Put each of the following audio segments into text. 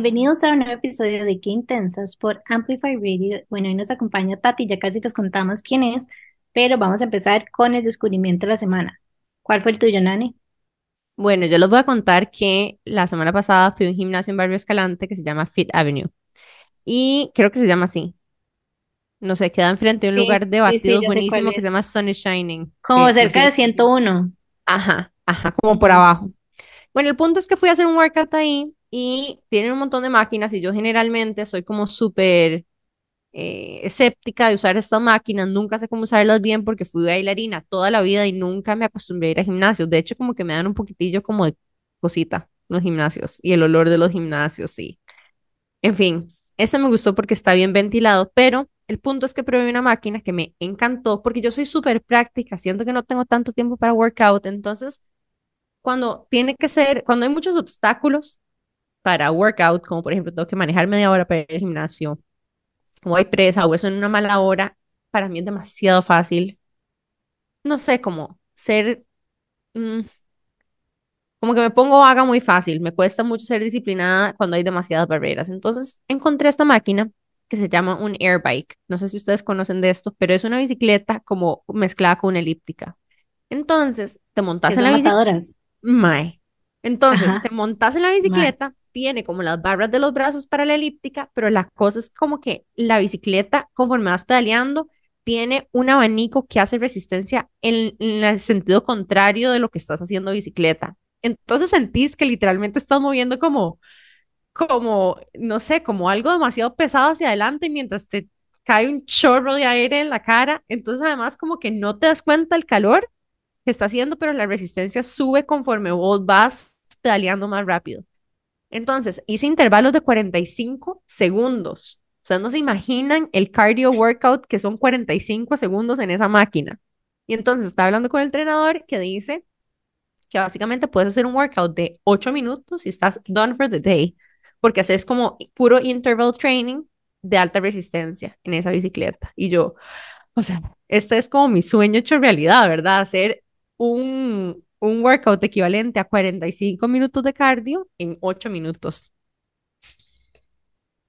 Bienvenidos a un nuevo episodio de Qué Intensas por Amplify Radio. Bueno, hoy nos acompaña Tati, ya casi les contamos quién es, pero vamos a empezar con el descubrimiento de la semana. ¿Cuál fue el tuyo, Nani? Bueno, yo les voy a contar que la semana pasada fui a un gimnasio en Barrio Escalante que se llama Fit Avenue. Y creo que se llama así. No sé, queda enfrente de un Sí, lugar de sí, sí, batidos sé cuál buenísimo que se llama Sun is Shining. Como cerca de inclusive- 101. Ajá, ajá, como por abajo. Bueno, el punto es que fui a hacer un workout ahí y tienen un montón de máquinas y yo generalmente soy como súper eh, escéptica de usar estas máquinas, nunca sé cómo usarlas bien porque fui bailarina toda la vida y nunca me acostumbré a ir a gimnasios. De hecho, como que me dan un poquitillo como de cosita los gimnasios y el olor de los gimnasios, sí. En fin, este me gustó porque está bien ventilado, pero el punto es que probé una máquina que me encantó porque yo soy súper práctica, siento que no tengo tanto tiempo para workout, entonces cuando tiene que ser, cuando hay muchos obstáculos para workout, como por ejemplo tengo que manejar media hora para ir al gimnasio, o hay presa o eso en una mala hora, para mí es demasiado fácil, no sé, cómo ser, mm, como que me pongo vaga muy fácil, me cuesta mucho ser disciplinada cuando hay demasiadas barreras. Entonces encontré esta máquina que se llama un air bike. No sé si ustedes conocen de esto, pero es una bicicleta como mezclada con una elíptica. Entonces, te montas en la bicicleta. Entonces, Ajá. te montas en la bicicleta, tiene como las barras de los brazos para la elíptica, pero la cosa es como que la bicicleta, conforme vas pedaleando, tiene un abanico que hace resistencia en, el sentido contrario de lo que estás haciendo bicicleta. Entonces sentís que literalmente estás moviendo como, como, no sé, como algo demasiado pesado hacia adelante mientras te cae un chorro de aire en la cara. Entonces, además, como que no te das cuenta el calor que está haciendo, pero la resistencia sube conforme vos vas pedaleando más rápido. Entonces, hice intervalos de 45 segundos. O sea, no se imaginan el cardio workout que son 45 segundos en esa máquina. Y entonces estaba hablando con el entrenador que dice que básicamente puedes hacer un workout de 8 minutos y estás done for the day, porque haces como puro interval training de alta resistencia en esa bicicleta. Y yo, o sea, este es como mi sueño hecho realidad, ¿verdad? Hacer un, un workout equivalente a 45 minutos de cardio en 8 minutos.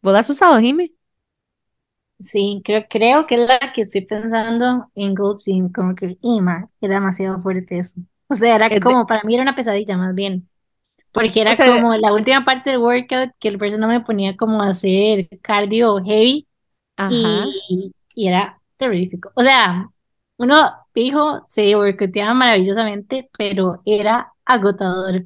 ¿Vos la has usado, Jimmy? Sí, creo, creo que es la que estoy pensando en Gold Gym, como que, Ima, era demasiado fuerte eso. O sea, era Es de- como, para mí era una pesadilla más bien. Porque o era sea, como la última parte del workout que el persona me ponía como a hacer cardio heavy ajá, y, y era terrorífico. O sea, uno fijo se workouteaba maravillosamente, pero era agotador.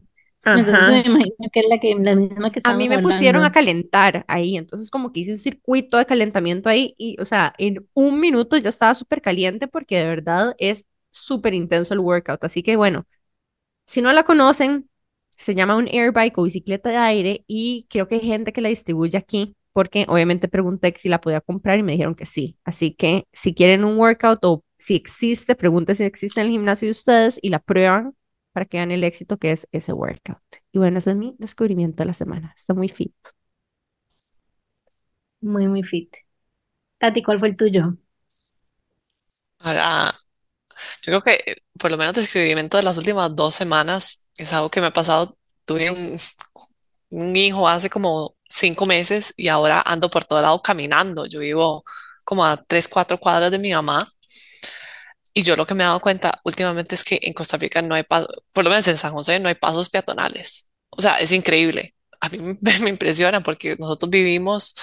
Entonces me imagino que es la que la misma que A mí me pusieron a calentar ahí, entonces como que hice un circuito de calentamiento ahí y, o sea, en un minuto ya estaba súper caliente porque de verdad es súper intenso el workout. Así que bueno, si no la conocen, se llama un air bike o bicicleta de aire y creo que hay gente que la distribuye aquí porque obviamente pregunté si la podía comprar y me dijeron que sí. Así que si quieren un workout o si existe, pregunten si existe en el gimnasio de ustedes y la prueban para que vean el éxito que es ese workout. Y bueno, ese es mi descubrimiento de la semana. Está muy fit. Muy, muy fit. Tati, ¿cuál fue el tuyo? Ahora, yo creo que eh, por lo menos descubrimiento de las últimas dos semanas es algo que me ha pasado. Tuve un, un hijo hace como cinco meses y ahora ando por todo lado caminando. Yo vivo como a tres, cuatro cuadras de mi mamá y yo lo que me he dado cuenta últimamente es que en Costa Rica no hay pasos, por lo menos en San José no hay pasos peatonales. O sea, es increíble. A mí me, me impresiona porque nosotros vivimos,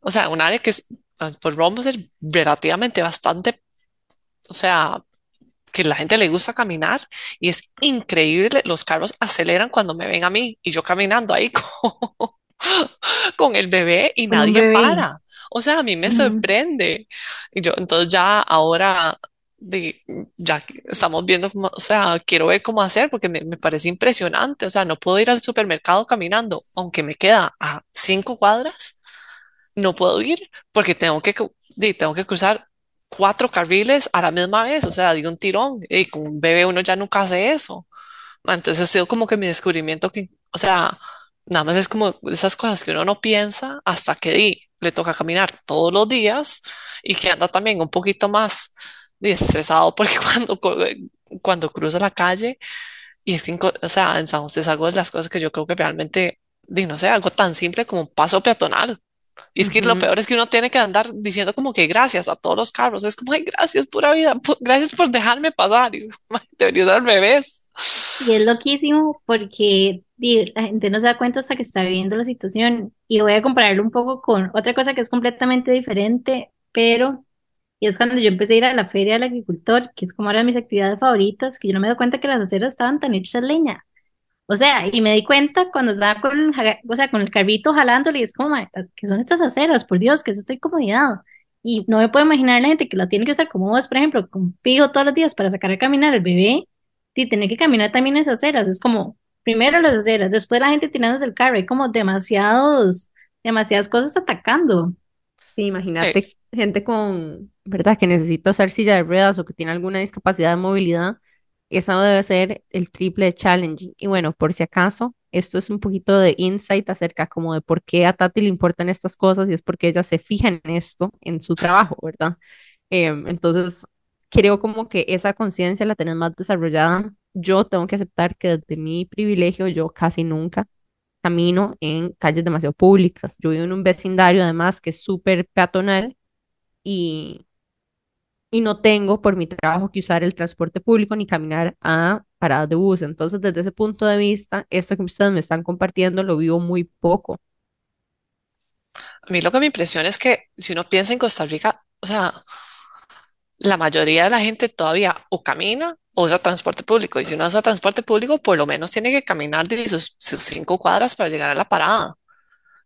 o sea, un área que es, pues, por vamos a ser relativamente bastante, o sea, que la gente le gusta caminar y es increíble, los carros aceleran cuando me ven a mí y yo caminando ahí con, con el bebé y nadie bebé. para. O sea, a mí me sorprende. Y yo, entonces ya ahora, de, ya estamos viendo cómo, o sea, quiero ver cómo hacer porque me, me parece impresionante. O sea, no puedo ir al supermercado caminando, aunque me queda a cinco cuadras no puedo ir porque tengo que, tengo que cruzar cuatro carriles a la misma vez, o sea, digo un tirón, y con un bebé uno ya nunca hace eso. Entonces ha sido como que mi descubrimiento que, o sea, nada más es como esas cosas que uno no piensa hasta que di, le toca caminar todos los días y que anda también un poquito más estresado porque cuando, cuando cruza la calle y es que, o sea, en San José es algo de las cosas que yo creo que realmente di, no sé, algo tan simple como un paso peatonal. Y es que lo Ujú. peor es que uno tiene que andar diciendo como que gracias a todos los carros. Es como, ay, gracias, pura vida, gracias por dejarme pasar. Y es como, "Ay, debería ser al revés. Y es loquísimo porque la gente no se da cuenta hasta que está viviendo la situación. Y voy a compararlo un poco con otra cosa que es completamente diferente, pero es cuando yo empecé a ir a la feria del agricultor, que es como de mis actividades favoritas, que yo no me doy cuenta que las aceras estaban tan hechas de leña. O sea, y me di cuenta cuando estaba con, o sea, con el carrito jalándole y es como, "Mae, ¿qué son estas aceras? Por Dios, ¿qué es esta? Y no me puedo imaginar la gente que la tiene que usar como vos, por ejemplo, con fijo todos los días para sacar a caminar al bebé y tener que caminar también esas aceras. Es como, primero las aceras, después la gente tirando del carro, hay como demasiados, demasiadas cosas atacando. Sí, imagínate gente con, ¿verdad? Que necesita usar silla de ruedas o que tiene alguna discapacidad de movilidad. Eso debe ser el triple de challenging. Y bueno, por si acaso, esto es un poquito de insight acerca como de por qué a Tati le importan estas cosas y es porque ella se fija en esto en su trabajo, ¿verdad? Em, entonces, creo como que esa conciencia la tenés más desarrollada. Yo tengo que aceptar que desde mi privilegio yo casi nunca camino en calles demasiado públicas. Yo vivo en un vecindario además que es súper peatonal y, y no tengo por mi trabajo que usar el transporte público ni caminar a paradas de bus. Entonces, desde ese punto de vista, esto que ustedes me están compartiendo lo vivo muy poco. a mí lo que me impresiona es que si uno piensa en Costa Rica, o sea, la mayoría de la gente todavía o camina o usa transporte público. Y si uno usa transporte público, por lo menos tiene que caminar de sus, sus cinco cuadras para llegar a la parada.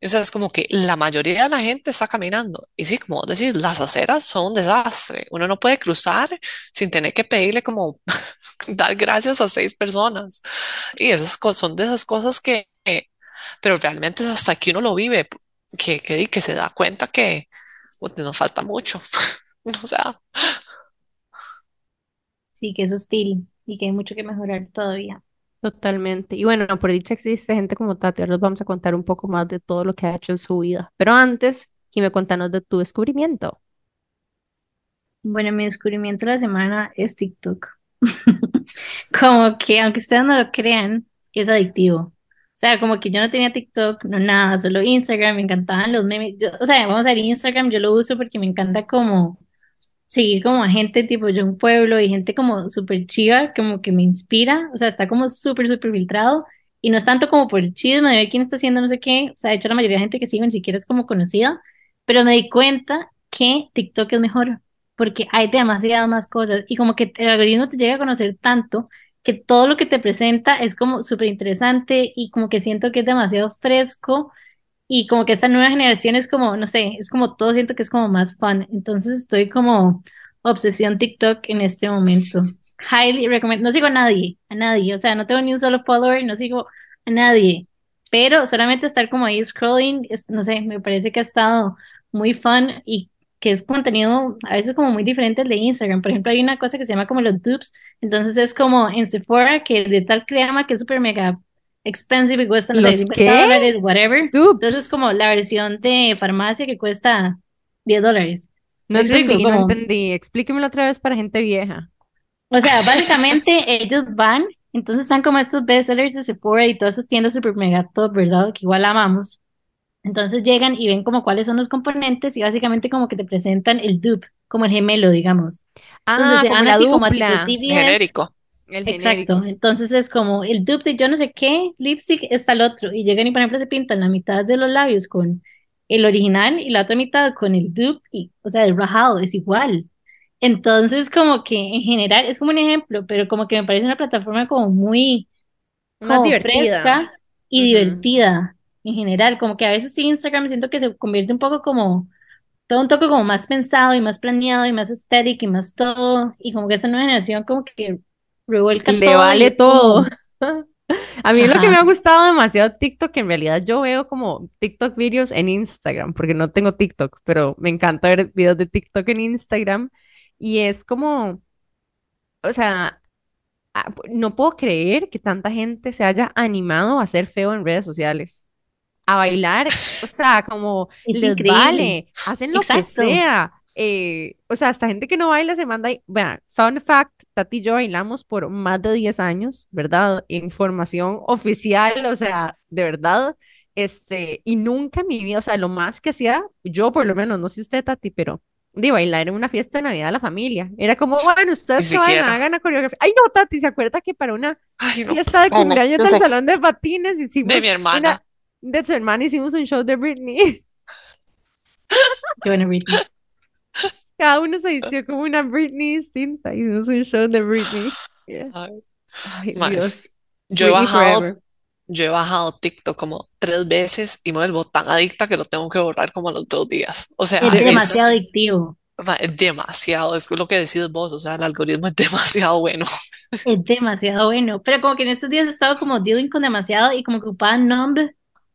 O sea, es como que la mayoría de la gente está caminando. Y sí, como decir, las aceras son un desastre. Uno no puede cruzar sin tener que pedirle como dar gracias a seis personas. Y esas cosas son de esas cosas que, eh, pero realmente es hasta que uno lo vive, que, que, que se da cuenta que pues, nos falta mucho. O sea, Sí, que es hostil y que hay mucho que mejorar todavía. Totalmente. Y bueno, por dicha existe gente como Tati. Ahora les vamos a contar un poco más de todo lo que ha hecho en su vida. Pero antes, me contanos de tu descubrimiento. Bueno, mi descubrimiento de la semana es TikTok. Como que, aunque ustedes no lo crean, es adictivo. O sea, como que yo no tenía TikTok, no nada, solo Instagram, me encantaban los memes. Yo- o sea, vamos a ver, Instagram yo lo uso porque me encanta como seguir como a gente tipo yo un pueblo y gente como súper chiva, como que me inspira. O sea, está como súper, súper filtrado. Y no es tanto como por el chisme de ver quién está haciendo no sé qué. O sea, de hecho, la mayoría de gente que sigo ni siquiera es como conocida. Pero me di cuenta que TikTok es mejor porque hay demasiadas más cosas y como que el algoritmo te llega a conocer tanto que todo lo que te presenta es como súper interesante y como que siento que es demasiado fresco y como que esta nueva generación es como, no sé, es como todo siento que es como más fun. Entonces estoy como obsesión TikTok en este momento. Highly recommend. No sigo a nadie, a nadie. O sea, no tengo ni un solo follower, no sigo a nadie. Pero solamente estar como ahí scrolling, es- no sé, me parece que ha estado muy fun y que es contenido a veces como muy diferente al de Instagram. Por ejemplo, hay una cosa que se llama como los dupes. Entonces es como en Sephora que de tal crema que es súper mega expensive y cuesta, no sé, ¿Los 50 qué? dólares, whatever. Entonces es como la versión de farmacia que cuesta 10 dólares. No entendí, no como, entendí. Explíquemelo otra vez para gente vieja. o sea, básicamente ellos van, entonces están como estos bestsellers de Sephora y todas esas tiendas super mega top, ¿verdad? Que igual amamos. Entonces llegan y ven como cuáles son los componentes y básicamente como que te presentan el dupe, como el gemelo, digamos. Entonces Ah, se como la como tipo dupla, CVS genérico. El Exacto, genérico. entonces es como el dupe de yo no sé qué, lipstick está el otro, y llegan y por ejemplo se pintan la mitad de los labios con el original y la otra mitad con el dupe, y, o sea, el rajado es igual. Entonces como que en general es como un ejemplo, pero como que me parece una plataforma como muy, Más como divertida. fresca y divertida en general, como que a veces sí Instagram siento que se convierte un poco como, todo un toque como más pensado y más planeado y más estético y más todo, y como que esa nueva generación como que revuelca Le todo vale todo. A mí lo que me ha gustado demasiado TikTok, en realidad yo veo como TikTok videos en Instagram, porque no tengo TikTok, pero me encanta ver videos de TikTok en Instagram y es como, o sea, ah, no puedo creer que tanta gente se haya animado a ser feo en redes sociales, a bailar, o sea, como Es les increíble. vale, hacen lo que sea. Eh, o sea, hasta gente que no baila se manda ahí. Vean, fun fact, Tati y yo bailamos por más de 10 años, ¿verdad? Información oficial, o sea, de verdad. Este, y nunca en mi vida, o sea, lo más que hacía, yo por lo menos, no sé usted, Tati, pero de bailar en una fiesta de Navidad de la familia. Era como, bueno, ustedes que vayan, hagan la coreografía. Ay, no, Tati, ¿se acuerda que para una Ay, no. fiesta de No, no, cumpleaños yo del salón de patines hicimos De mi hermana. una, de su hermana hicimos un show de Britney? Bueno, Britney. Cada uno se vistió como una Britney distinta. Hicimos un show de Britney. Yeah. Ay, Ay, ma, es Dios. yo he Britney bajado, forever. yo he bajado TikTok como tres veces y me vuelvo tan adicta que lo tengo que borrar como a los dos días. O sea, Es es, demasiado adictivo. es demasiado, es lo que decís vos, o sea, el algoritmo es demasiado bueno. Es demasiado bueno. Pero como que en estos días he estado como dealing con demasiado y como que ocupaba numb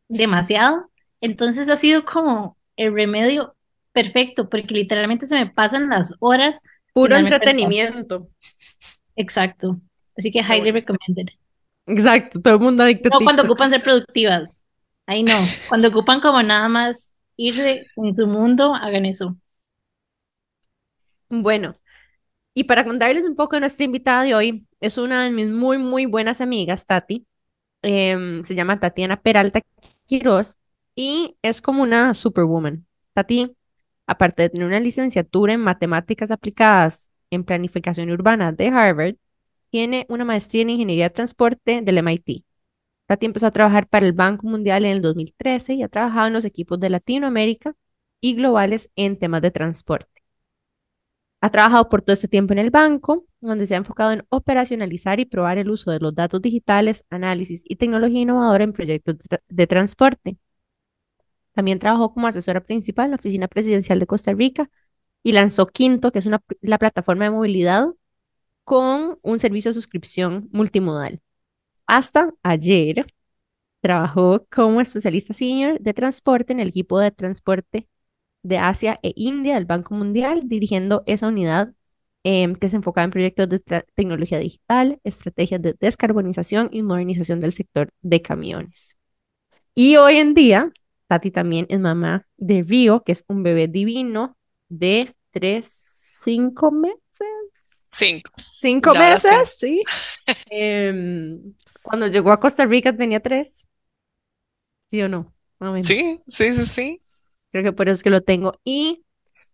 demasiado. Entonces ha sido como el remedio perfecto porque literalmente se me pasan las horas Puro entretenimiento. Exacto. Así que highly recommended. Exacto, todo el mundo adicto No cuando ocupan ser productivas. Ahí no. Cuando ocupan como nada más irse en su mundo, hagan eso. Bueno, y para contarles un poco de nuestra invitada de hoy, es una de mis muy, muy buenas amigas, Tati. Em, se llama Tatiana Peralta Quiroz y es como una superwoman. Tati, aparte de tener una licenciatura en matemáticas aplicadas en planificación urbana de Harvard, tiene una maestría en ingeniería de transporte del MIT. Tati empezó a trabajar para el Banco Mundial en el 2013 y ha trabajado en los equipos de Latinoamérica y globales en temas de transporte. Ha trabajado por todo este tiempo en el banco, donde se ha enfocado en operacionalizar y probar el uso de los datos digitales, análisis y tecnología innovadora en proyectos de, tra- de transporte. También trabajó como asesora principal en la Oficina Presidencial de Costa Rica y lanzó Quinto, que es una, la plataforma de movilidad con un servicio de suscripción multimodal. Hasta ayer trabajó como especialista senior de transporte en el equipo de transporte de Asia e India del Banco Mundial, dirigiendo esa unidad em, que se enfocaba en proyectos de tecnología digital, estrategias de descarbonización y modernización del sector de camiones. Y hoy en día, Tati también es mamá de Río, que es un bebé divino de tres, cinco meses, Cinco. cinco Ya meses, sí. Em, cuando llegó a Costa Rica tenía tres, ¿sí o no? Sí, sí, sí, sí. Creo que por eso es que lo tengo. Y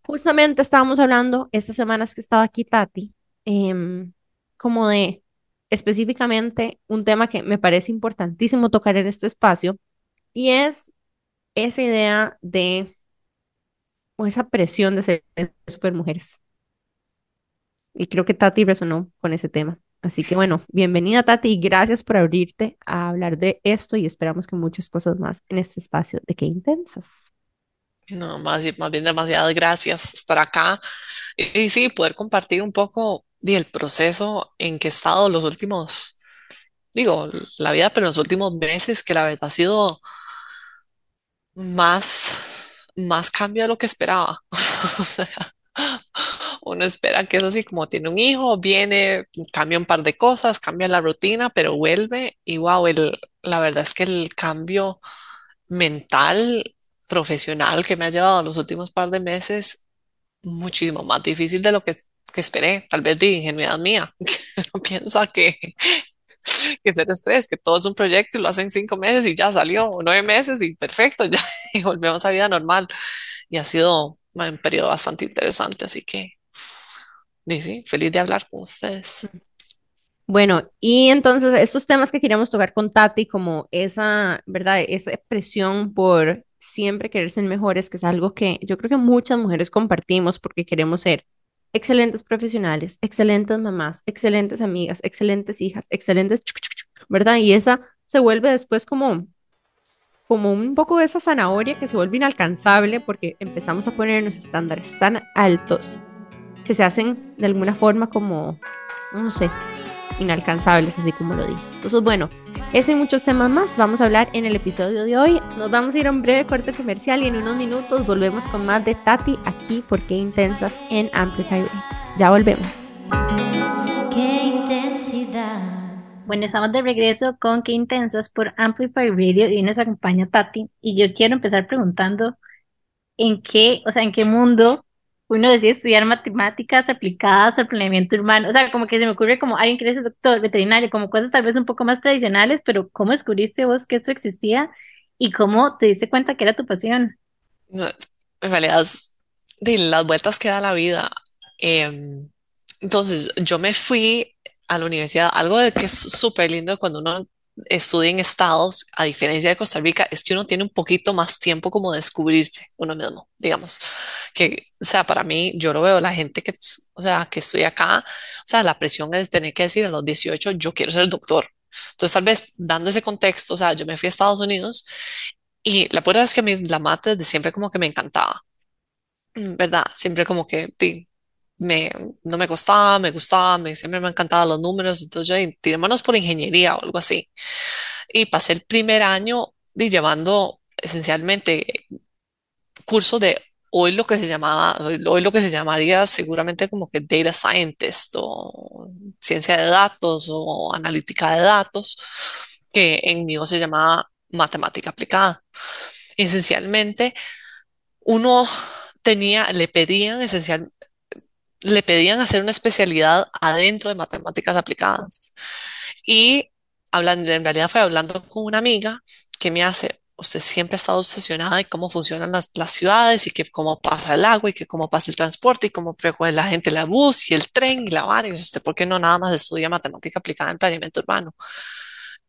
justamente estábamos hablando estas semanas que estaba aquí Tati, em, como de específicamente un tema que me parece importantísimo tocar en este espacio, y es esa idea de, o esa presión de ser supermujeres. Y creo que Tati resonó con ese tema. Así que bueno, bienvenida Tati y gracias por abrirte a hablar de esto y esperamos que muchas cosas más en este espacio de Qué Intensas. No, más, más bien demasiadas gracias estar acá. Y, y sí, poder compartir un poco del proceso en que he estado los últimos, digo, la vida, pero los últimos meses, que la verdad ha sido más, más cambio de lo que esperaba. O sea, uno espera que es así como tiene un hijo, viene, cambia un par de cosas, cambia la rutina, pero vuelve y wow, el, la verdad es que el cambio mental, profesional que me ha llevado los últimos par de meses, muchísimo más difícil de lo que, que esperé, tal vez de ingenuidad mía, que uno piensa que, que ser estrés, que todo es un proyecto y lo hacen cinco meses y ya salió, nueve meses y perfecto, ya, y volvemos a vida normal. Y ha sido un periodo bastante interesante, así que sí, feliz de hablar con ustedes. Bueno, y entonces estos temas que queríamos tocar con Tati, como esa, ¿verdad? Esa presión por siempre querer ser mejores, que es algo que yo creo que muchas mujeres compartimos porque queremos ser excelentes profesionales, excelentes mamás, excelentes amigas, excelentes hijas, excelentes, ¿verdad? Y esa se vuelve después como, como un poco de esa zanahoria que se vuelve inalcanzable porque empezamos a ponernos estándares tan altos que se hacen de alguna forma como, no sé, inalcanzables, así como lo dije. Entonces, bueno, ese y muchos temas más vamos a hablar en el episodio de hoy. Nos vamos a ir a un breve corte comercial y en unos minutos volvemos con más de Tati aquí porque intensas en Amplify. Ya volvemos. Qué intensidad. Bueno, estamos de regreso con Qué Intensas por Amplify Radio y hoy nos acompaña Tati. Y yo quiero empezar preguntando en qué, o sea, en qué mundo uno decide estudiar matemáticas aplicadas al planeamiento urbano. O sea, como que se me ocurre como alguien quiere ser doctor, veterinario, como cosas tal vez un poco más tradicionales, pero ¿cómo descubriste vos que esto existía? ¿Y cómo te diste cuenta que era tu pasión? En realidad, de las vueltas que da la vida. Em, entonces, yo me fui a la universidad. Algo de que es súper lindo cuando uno estudia en estados, a diferencia de Costa Rica, es que uno tiene un poquito más tiempo como de descubrirse uno mismo, digamos. Que, o sea, para mí, yo lo veo, la gente que, o sea, que estoy acá, o sea, la presión es tener que decir a los 18, yo quiero ser doctor. Entonces, tal vez dando ese contexto, o sea, yo me fui a Estados Unidos y la verdad es que a mí la mate desde siempre como que me encantaba, mm, ¿verdad? Siempre como que me, no me costaba, me gustaba, me, siempre me encantaban los números, entonces yo "Ey, tirémonos por ingeniería o algo así. Y pasé el primer año di, llevando esencialmente cursos de hoy lo que se llamaba, hoy lo que se llamaría seguramente como que data scientist o ciencia de datos o analítica de datos, que en mío se llamaba matemática aplicada. Esencialmente, uno tenía, le pedían esencial, le pedían hacer una especialidad adentro de matemáticas aplicadas. Y hablando, en realidad fue hablando con una amiga que me hace, usted siempre ha estado obsesionada en cómo funcionan las, las ciudades y que cómo pasa el agua y que cómo pasa el transporte y cómo recoge la gente la bus y el tren y la vara. Y usted, ¿por qué no nada más estudia matemática aplicada en planeamiento urbano?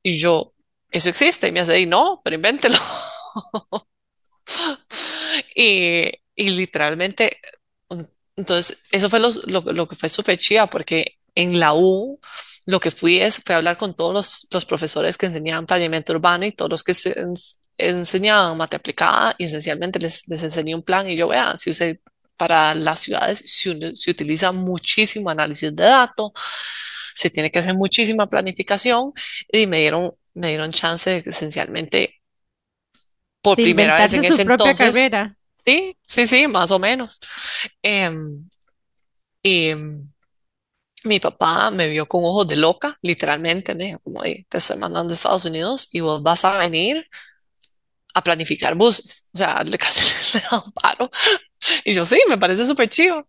Y yo, eso existe. Y me hace, y no, pero invéntelo. Y, y literalmente, entonces, eso fue los- lo, lo que fue súper chiva, porque en la U lo que fui es, fue a hablar con todos los, los profesores que enseñaban planeamiento urbano y todos los que se ens- enseñaban mate aplicada y esencialmente les, les enseñé un plan y yo, vea, si usted, para las ciudades se, se utiliza muchísimo análisis de datos, se tiene que hacer muchísima planificación y me dieron, me dieron chance de que esencialmente por De primera vez en su ese propia entonces carrera. Sí, sí, sí, más o menos. Em, y mi papá me vio con ojos de loca, literalmente, me dijo, como, "Ey, te estoy mandando a Estados Unidos y vos vas a venir a planificar buses. O sea, le casi le da un paro. Y yo, sí, me parece súper chido.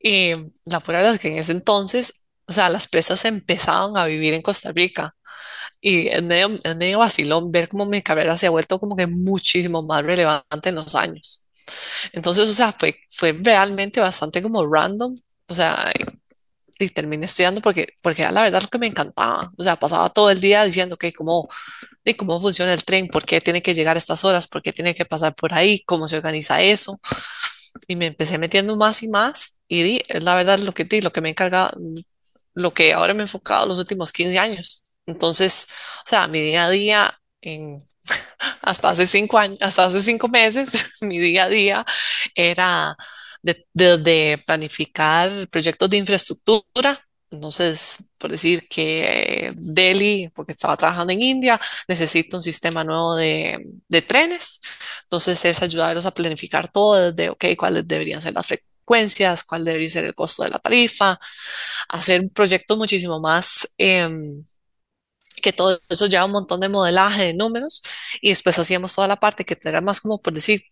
Y la pura verdad es que en ese entonces, o sea, las presas empezaban a vivir en Costa Rica. Y es medio, es medio vacilón ver cómo mi carrera se ha vuelto como que muchísimo más relevante en los años. Entonces, o sea, fue, fue realmente bastante como random. O sea, y terminé estudiando porque, porque la verdad lo que me encantaba. O sea, pasaba todo el día diciendo que cómo, de cómo funciona el tren, por qué tiene que llegar a estas horas, por qué tiene que pasar por ahí, cómo se organiza eso. Y me empecé metiendo más y más. Y di, es la verdad lo que di, lo que me encarga, lo que ahora me he enfocado los últimos 15 años. Entonces, o sea, mi día a día en hasta hace cinco años, hasta hace cinco meses, mi día a día era de, de- de planificar proyectos de infraestructura. Entonces, por decir que Delhi, porque estaba trabajando en India, necesita un sistema nuevo de, de trenes. Entonces, es ayudarlos a planificar todo desde, ok, cuáles deberían ser las frecuencias, cuál debería ser el costo de la tarifa, hacer proyectos muchísimo más em, que todo eso lleva un montón de modelaje de números y después hacíamos toda la parte que era más como por decir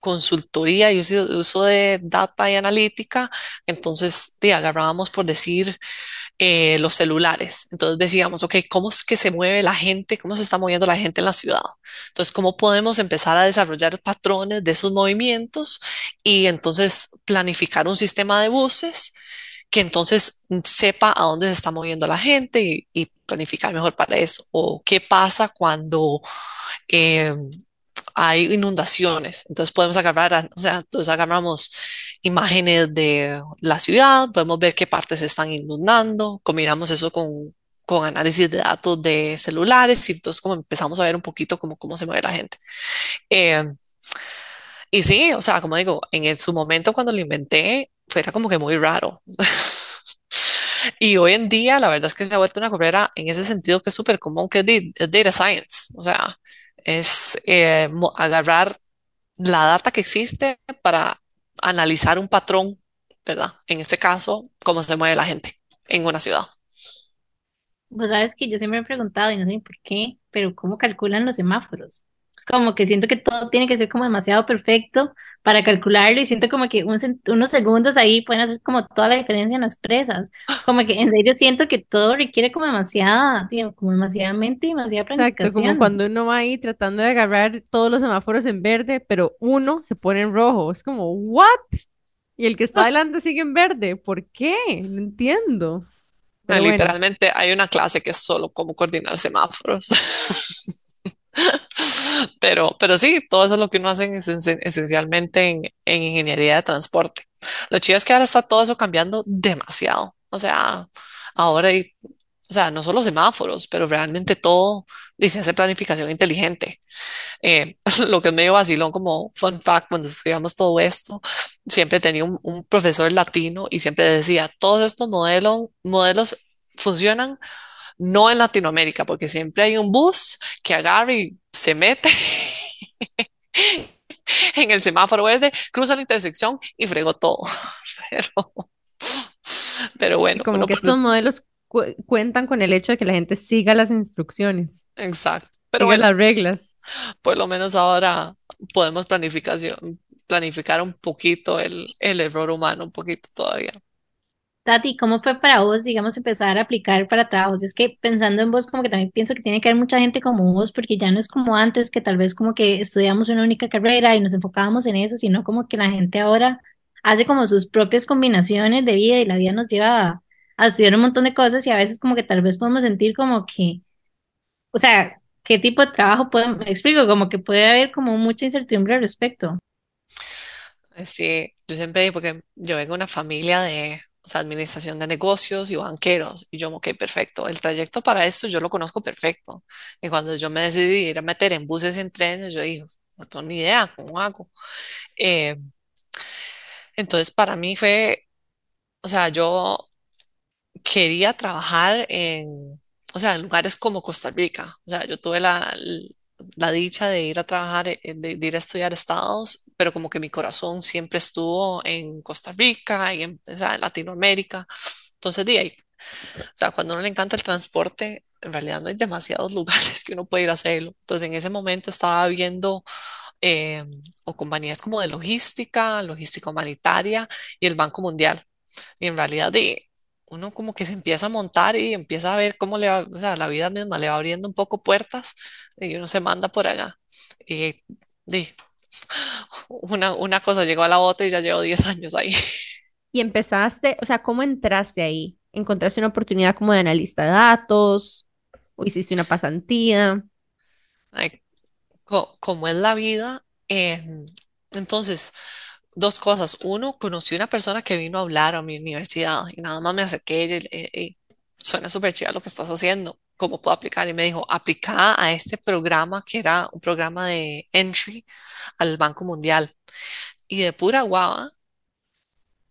consultoría y uso, uso de data y analítica, entonces de, agarrábamos por decir eh, los celulares, entonces decíamos, ok, ¿cómo es que se mueve la gente? ¿Cómo se está moviendo la gente en la ciudad? Entonces, ¿cómo podemos empezar a desarrollar patrones de esos movimientos y entonces planificar un sistema de buses? Que entonces sepa a dónde se está moviendo la gente y, y planificar mejor para eso. O qué pasa cuando eh, hay inundaciones. Entonces podemos agarrar, o sea, entonces agarramos imágenes de la ciudad, podemos ver qué partes se están inundando, combinamos eso con, con análisis de datos de celulares y entonces como empezamos a ver un poquito como cómo se mueve la gente. Eh, y sí, o sea, como digo, en su momento cuando lo inventé, era como que muy raro. Y hoy en día, la verdad es que se ha vuelto una carrera en ese sentido que es súper común, que es, data science. O sea, es eh, agarrar la data que existe para analizar un patrón, ¿verdad? En este caso, cómo se mueve la gente en una ciudad. Pues sabes que yo siempre me he preguntado, y no sé por qué, pero ¿cómo calculan los semáforos? Es como que siento que todo tiene que ser como demasiado perfecto para calcularlo y siento como que un unos segundos ahí pueden hacer como toda la diferencia en las presas. Como que en serio siento que todo requiere como demasiada, tío, como demasiada mente y demasiada Exacto, como planificación. cuando uno va ahí tratando de agarrar todos los semáforos en verde, pero uno se pone en rojo. Es como, ¿what? Y el que está adelante sigue en verde. ¿Por qué? No entiendo. Bueno, Literalmente hay una clase que es solo cómo coordinar semáforos. Pero, pero sí, todo eso es lo que uno hace en esen- esencialmente en, en ingeniería de transporte. Lo chido es que ahora está todo eso cambiando demasiado. O sea, ahora hay, o sea, no solo semáforos, pero realmente todo dice hace planificación inteligente. Eh, lo que es medio vacilón como fun fact, cuando estudiamos todo esto, siempre tenía un, un profesor latino y siempre decía, todos estos modelos, modelos funcionan no en Latinoamérica, porque siempre hay un bus que agarra y se mete en el semáforo verde, cruza la intersección y fregó todo. Pero, bueno, como que por- estos modelos cu- cuentan con el hecho de que la gente siga las instrucciones, exacto. Pero siga bueno, las reglas. por lo menos ahora podemos planificación, planificar un poquito el, el error humano, un poquito todavía. Tati, ¿cómo fue para vos, digamos, empezar a aplicar para trabajos? Es que pensando en vos, como que también pienso que tiene que haber mucha gente como vos, porque ya no es como antes, que tal vez como que estudiamos una única carrera y nos enfocábamos en eso, sino como que la gente ahora hace como sus propias combinaciones de vida y la vida nos lleva a, a estudiar un montón de cosas y a veces como que tal vez podemos sentir como que, o sea, ¿qué tipo de trabajo podemos, me explico, como que puede haber como mucha incertidumbre al respecto. Sí, yo siempre digo, porque yo vengo de una familia de, o sea, administración de negocios y banqueros, y yo, ok, perfecto, el trayecto para esto yo lo conozco perfecto. Y cuando yo me decidí ir a meter en buses y en trenes, yo dije, no tengo ni idea, ¿cómo hago? Eh, entonces, para mí fue, o sea, yo quería trabajar en, o sea, en lugares como Costa Rica. O sea, yo tuve la, la dicha de ir a trabajar, eh, de, de ir a estudiar estados, pero como que mi corazón siempre estuvo en Costa Rica y en, o sea, en Latinoamérica. Entonces, de ahí, o sea, cuando a uno le encanta el transporte, en realidad no hay demasiados lugares que uno puede ir a hacerlo. Entonces, en ese momento estaba viendo eh, o compañías como de logística, logística humanitaria y el Banco Mundial. Y en realidad de, uno como que se empieza a montar y empieza a ver cómo le va, o sea, la vida misma le va abriendo un poco puertas y uno se manda por allá. Y de, una, una cosa llegó a la otra y ya llevo 10 años ahí. Y empezaste, o sea, ¿cómo entraste ahí? ¿Encontraste una oportunidad como de analista de datos? ¿O hiciste una pasantía? Ay, co- como es la vida. em, entonces, dos cosas. Uno, conocí una persona que vino a hablar a mi universidad y nada más me acerqué y, le- y suena súper chido lo que estás haciendo. ¿Cómo puedo aplicar? Y me dijo, aplica a este programa que era un programa de entry al Banco Mundial. Y de pura guava,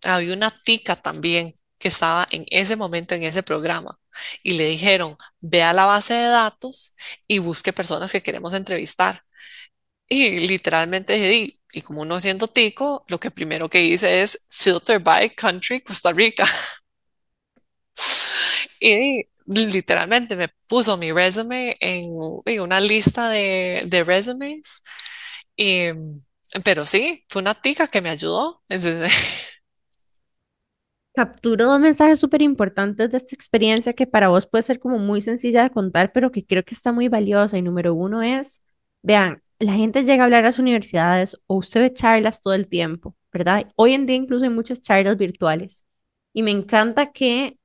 había una tica también que estaba en ese momento en ese programa. Y le dijeron, ve a la base de datos y busque personas que queremos entrevistar. Y literalmente dije, y, como uno siendo tico, lo que primero que hice es filter by country Costa Rica. Y literalmente me puso mi resume en, una lista de, de resumes. Y, pero sí, fue una tica que me ayudó. Capturo dos mensajes súper importantes de esta experiencia que para vos puede ser como muy sencilla de contar, pero que creo que está muy valiosa. Y número uno es, vean, la gente llega a hablar a las universidades o usted ve charlas todo el tiempo, ¿verdad? Hoy en día incluso hay muchas charlas virtuales. Y me encanta que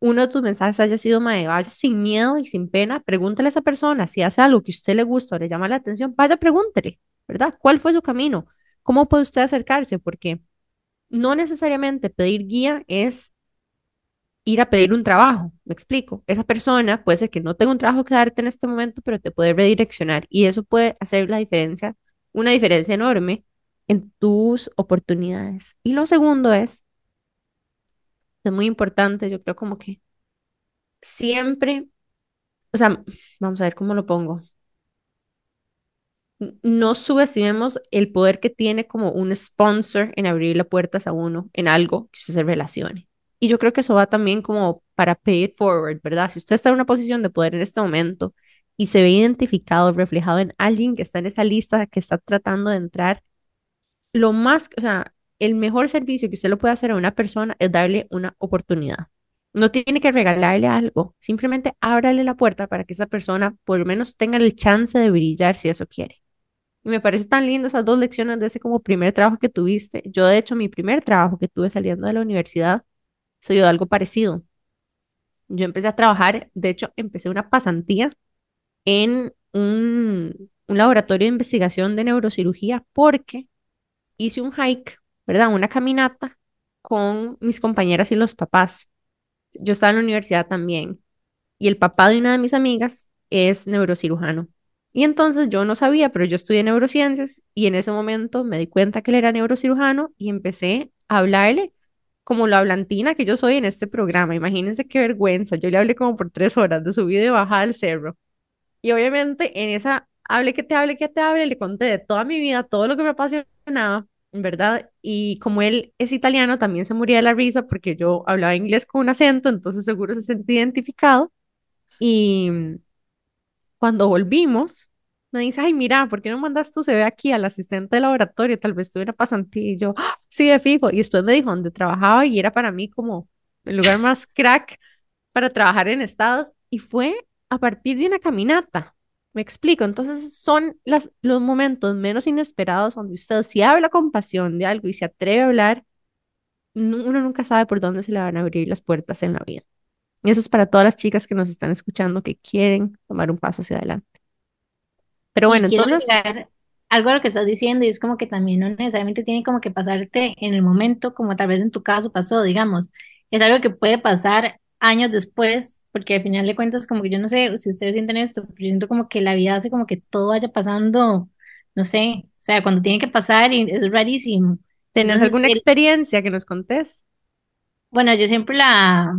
uno de tus mensajes haya sido, mae, vaya sin miedo y sin pena, pregúntale a esa persona si hace algo que a usted le gusta o le llama la atención, vaya, pregúntele, ¿verdad? ¿Cuál fue su camino? ¿Cómo puede usted acercarse? Porque no necesariamente pedir guía es ir a pedir un trabajo, me explico. Esa persona puede ser que no tenga un trabajo que darte en este momento, pero te puede redireccionar y eso puede hacer la diferencia, una diferencia enorme en tus oportunidades. Y lo segundo es, es muy importante, yo creo como que siempre, o sea, vamos a ver cómo lo pongo. No subestimemos el poder que tiene como un sponsor en abrirle puertas a uno en algo que se relacione. Y yo creo que eso va también como para pay it forward, ¿verdad? Si usted está en una posición de poder en este momento y se ve identificado, reflejado en alguien que está en esa lista, que está tratando de entrar, lo más, o sea, el mejor servicio que usted le puede hacer a una persona es darle una oportunidad. No tiene que regalarle algo, simplemente ábrale la puerta para que esa persona por lo menos tenga el chance de brillar si eso quiere. Y me parece tan lindo esas dos lecciones de ese como primer trabajo que tuviste. Yo, de hecho, mi primer trabajo que tuve saliendo de la universidad se dio algo parecido. Yo empecé a trabajar, de hecho, empecé una pasantía en un, un laboratorio de investigación de neurocirugía porque hice un hike, ¿verdad? Una caminata con mis compañeras y los papás. Yo estaba en la universidad también y el papá de una de mis amigas es neurocirujano. Y entonces yo no sabía, pero yo estudié neurociencias y en ese momento me di cuenta que él era neurocirujano y empecé a hablarle como la hablantina que yo soy en este programa. Imagínense qué vergüenza. Yo le hablé como por tres horas de subida y bajada al cerro. Y obviamente en esa hable que te hable, que te hable, le conté de toda mi vida, todo lo que me apasionaba, ¿verdad? Y como él es italiano, también se moría de la risa porque yo hablaba inglés con un acento, entonces seguro se sentía identificado. Y cuando volvimos, me dice, ay, mira, ¿por qué no mandas tu CV aquí al asistente de laboratorio? Tal vez tuviera pasantía. Y yo, "Ah, sí, de fijo. Y después me dijo dónde trabajaba y era para mí como el lugar más crack para trabajar en estados. Y fue a partir de una caminata. Me explico. Entonces son las, los momentos menos inesperados donde usted si habla con pasión de algo y se atreve a hablar, uno nunca sabe por dónde se le van a abrir las puertas en la vida. Y eso es para todas las chicas que nos están escuchando que quieren tomar un paso hacia adelante. Pero bueno, entonces, algo a lo que estás diciendo y es como que también no necesariamente tiene como que pasarte en el momento, como tal vez en tu caso pasó, digamos. Es algo que puede pasar años después, porque al final de cuentas como que yo no sé si ustedes sienten esto, pero yo siento como que la vida hace como que todo vaya pasando, no sé, o sea, cuando tiene que pasar y es rarísimo. ¿tenés Entonces, alguna experiencia que nos contés? bueno, yo siempre la,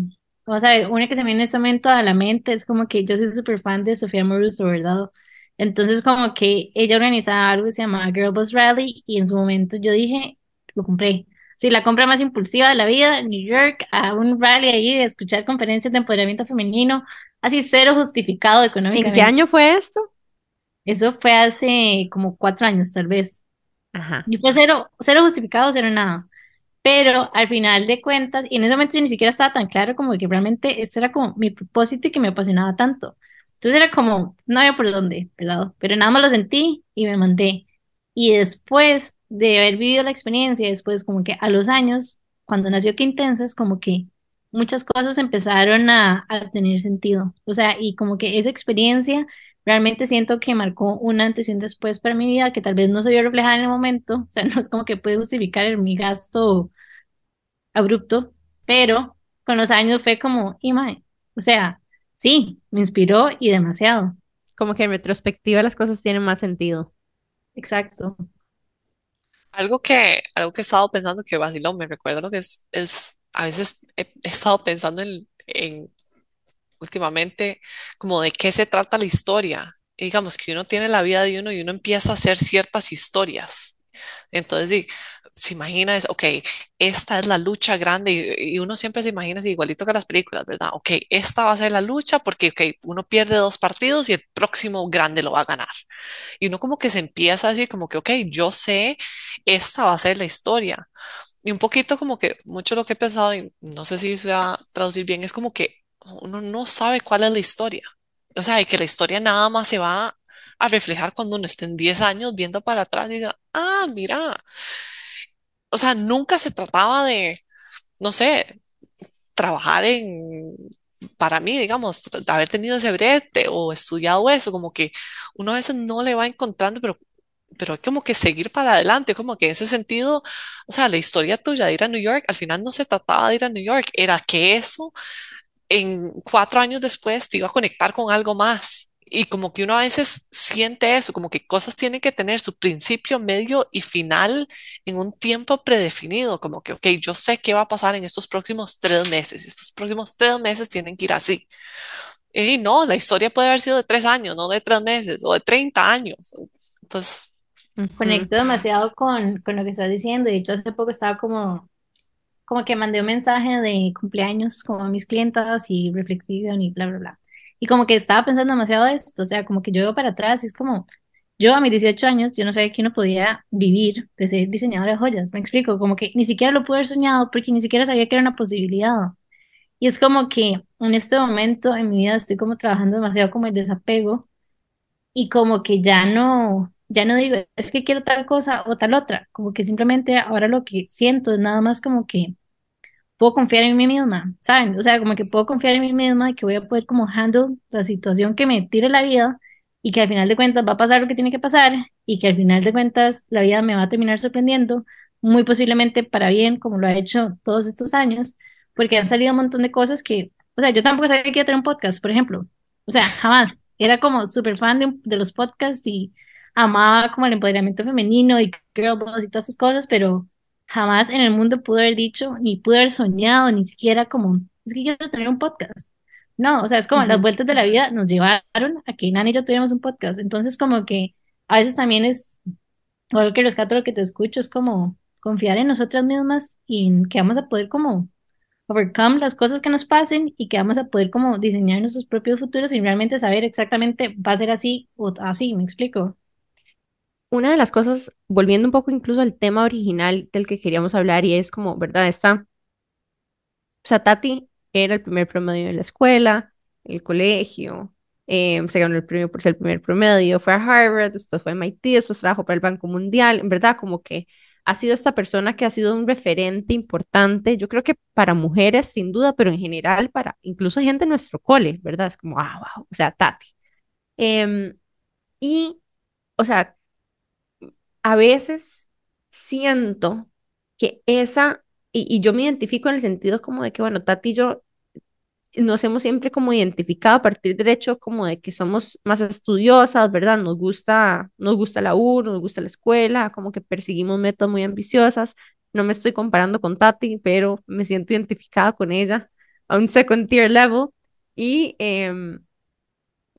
vamos a ver, una que se me viene en este momento a la mente es como que yo soy súper fan de Sofía Moruso, ¿verdad? Entonces como que ella organizaba algo que se llamaba Girl Boss Rally y en su momento yo dije, lo compré. Sí, la compra más impulsiva de la vida, en New York, a un rally ahí de escuchar conferencias de empoderamiento femenino, así cero justificado ¿En qué económicamente. año fue esto? Eso fue hace como cuatro años, tal vez. Ajá. Y fue cero, cero justificado, cero nada. Pero al final de cuentas, y en ese momento yo ni siquiera estaba tan claro como que realmente esto era como mi propósito y que me apasionaba tanto. Entonces era como, no había por dónde, ¿verdad? Pero nada más lo sentí y me mandé. Y después de haber vivido la experiencia, después como que a los años, cuando nació Qué Intensas, como que muchas cosas empezaron a, a tener sentido. O sea, y como que esa experiencia realmente siento que marcó un antes y un después para mi vida, que tal vez no se vio reflejada en el momento. O sea, no es como que puede justificar mi gasto abrupto, pero con los años fue como, y mae, o sea, sí, me inspiró y demasiado. Como que en retrospectiva las cosas tienen más sentido. Exacto. Algo que, algo que he estado pensando que vacilón, me recuerda lo que es, es a veces he, he estado pensando en, en últimamente como de qué se trata la historia. Y digamos que uno tiene la vida de uno y uno empieza a hacer ciertas historias. Entonces, se imagina, es, ok, esta es la lucha grande y, uno siempre se imagina así, igualito que las películas, ¿verdad? Ok, esta va a ser la lucha porque, ok, uno pierde dos partidos y el próximo grande lo va a ganar. Y uno como que se empieza a decir como que, ok, yo sé, esta va a ser la historia. Y un poquito como que mucho lo que he pensado, y no sé si se va a traducir bien, es como que uno no sabe cuál es la historia. O sea, y que la historia nada más se va a reflejar cuando uno esté en 10 años viendo para atrás y diga, ah, mira. O sea, nunca se trataba de, no sé, trabajar en, para mí, digamos, haber tenido ese brete o estudiado eso, como que uno a veces no le va encontrando, pero, pero hay como que seguir para adelante, como que en ese sentido, o sea, la historia tuya de ir a New York, al final no se trataba de ir a New York, era que eso en cuatro años después te iba a conectar con algo más. Y como que uno a veces siente eso, como que cosas tienen que tener su principio, medio y final en un tiempo predefinido, como que, ok, yo sé qué va a pasar en estos próximos tres meses, estos próximos tres meses tienen que ir así. Y no, la historia puede haber sido de tres años, no de tres meses o de 30 años. Entonces. Conecto demasiado con, con lo que estás diciendo. De hecho, hace poco estaba como, como que mandé un mensaje de cumpleaños como a mis clientas y reflexión y bla, bla, bla. Y como que estaba pensando demasiado de esto, o sea, como que yo veo para atrás y es como, yo a mis 18 años, yo no sabía que uno podía vivir de ser diseñador de joyas, me explico, como que ni siquiera lo pude haber soñado porque ni siquiera sabía que era una posibilidad. Y es como que en este momento en mi vida estoy como trabajando demasiado como el desapego y como que ya no, ya no digo, es que quiero tal cosa o tal otra, como que simplemente ahora lo que siento es nada más como que puedo confiar en mí misma, ¿saben? O sea, como que puedo confiar en mí misma y que voy a poder como handle la situación que me tire la vida y que al final de cuentas va a pasar lo que tiene que pasar y que al final de cuentas la vida me va a terminar sorprendiendo, muy posiblemente para bien, como lo ha hecho todos estos años, porque han salido un montón de cosas que, o sea, yo tampoco sabía que iba a tener un podcast, por ejemplo. O sea, jamás. Era como súper fan de, de los podcasts y amaba como el empoderamiento femenino y girl boss y todas esas cosas, pero jamás en el mundo pude haber dicho, ni pude haber soñado, ni siquiera como, es que quiero tener un podcast. No, o sea, es como las vueltas de la vida nos llevaron a que Nani y yo tuviéramos un podcast. Entonces, como que a veces también es, o algo que rescato lo que te escucho, es como confiar en nosotras mismas y en que vamos a poder como overcome las cosas que nos pasen y que vamos a poder como diseñar nuestros propios futuros y realmente saber exactamente va a ser así o así, ¿me explico? Una de las cosas, volviendo un poco incluso al tema original del que queríamos hablar, y es como, ¿verdad? Está, o sea, Tati era el primer promedio en la escuela, el colegio, eh, se ganó el premio por ser el primer promedio, fue a Harvard, después fue a MIT, después trabajó para el Banco Mundial, verdad, como que ha sido esta persona que ha sido un referente importante, yo creo que para mujeres sin duda, pero en general para incluso gente en nuestro cole, ¿verdad? Es como, ah, wow, o sea, Tati. Em, y, o sea, a veces siento que esa, y, y yo me identifico en el sentido como de que, bueno, Tati y yo nos hemos siempre como identificado a partir del hecho como de que somos más estudiosas, ¿verdad? Nos gusta, nos gusta la U, nos gusta la escuela, como que perseguimos metas muy ambiciosas. No me estoy comparando con Tati, pero me siento identificada con ella a un second tier level. Y, em,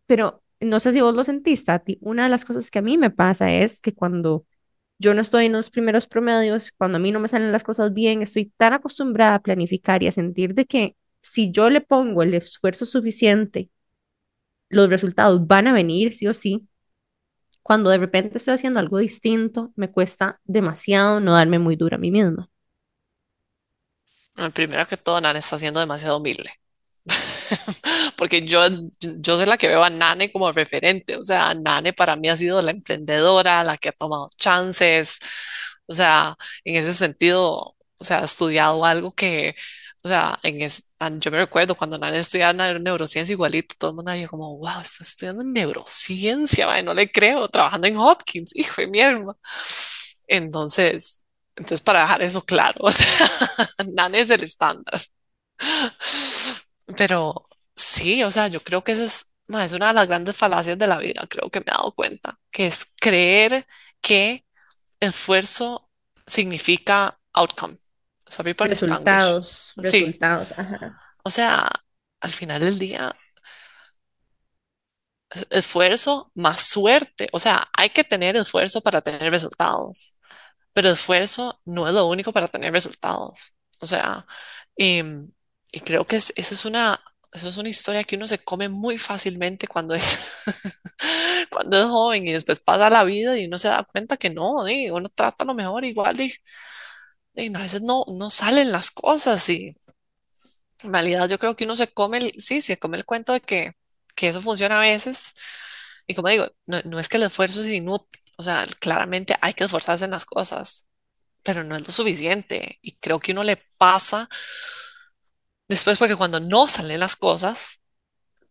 pero no sé si vos lo sentís, Tati. Una de las cosas que a mí me pasa es que cuando yo no estoy en los primeros promedios, cuando a mí no me salen las cosas bien, estoy tan acostumbrada a planificar y a sentir de que si yo le pongo el esfuerzo suficiente, los resultados van a venir sí o sí. Cuando de repente estoy haciendo algo distinto, me cuesta demasiado no darme muy dura a mí misma. Primero que todo, Nan está siendo demasiado humilde. Porque yo, yo soy la que veo a Nane como referente. O sea, Nane para mí ha sido la emprendedora, la que ha tomado chances. O sea, en ese sentido, o sea, ha estudiado algo que, o sea, en es, yo me recuerdo cuando Nane estudiaba neu- neurociencia igualito, todo el mundo decía como, wow, está estudiando neurociencia, mae, no le creo, trabajando en Hopkins, hijo de mierda. Entonces, entonces para dejar eso claro, o sea, es el estándar. Pero sí, o sea, yo creo que esa es, ma, es una de las grandes falacias de la vida, creo que me he dado cuenta, que es creer que esfuerzo significa outcome. Sorry por el Spanglish. Resultados, Sí, resultados, ajá. o sea, al final del día, es- esfuerzo más suerte. O sea, hay que tener esfuerzo para tener resultados, pero esfuerzo no es lo único para tener resultados. O sea, em, y creo que es- eso es una, eso es una historia que uno se come muy fácilmente cuando es, cuando es joven y después pasa la vida y uno se da cuenta que no, di, uno trata lo mejor igual y, y a veces no, no salen las cosas y en realidad yo creo que uno se come el, sí, se come el cuento de que, que eso funciona a veces y como digo, no, no es que el esfuerzo es inútil, o sea, claramente hay que esforzarse en las cosas pero no es lo suficiente. Y creo que uno le pasa después porque cuando no salen las cosas,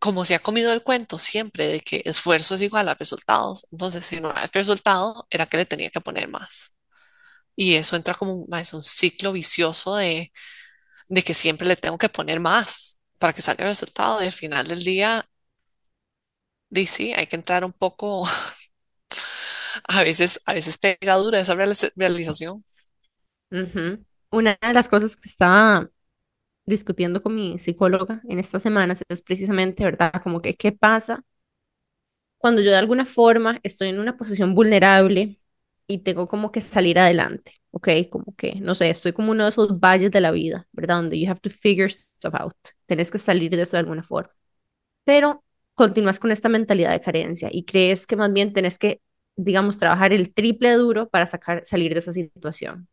como se ha comido el cuento siempre de que esfuerzo es igual a resultados, entonces si no hay resultado, era que le tenía que poner más. Y eso entra como un, es un ciclo vicioso de, de que siempre le tengo que poner más para que salga el resultado. Y al final del día, di sí, hay que entrar un poco, a veces, a veces pega dura esa realiza- realización. Una de las cosas que estaba discutiendo con mi psicóloga en estas semanas es precisamente, ¿verdad? Como que, ¿qué pasa cuando yo de alguna forma estoy en una posición vulnerable y tengo como que salir adelante? ¿Ok? Como que, no sé, estoy como uno de esos valles de la vida, ¿verdad? Donde you have to figure stuff out. Tienes que salir de eso de alguna forma. Pero continúas con esta mentalidad de carencia y crees que más bien tenés que, digamos, trabajar el triple duro para sacar, salir de esa situación.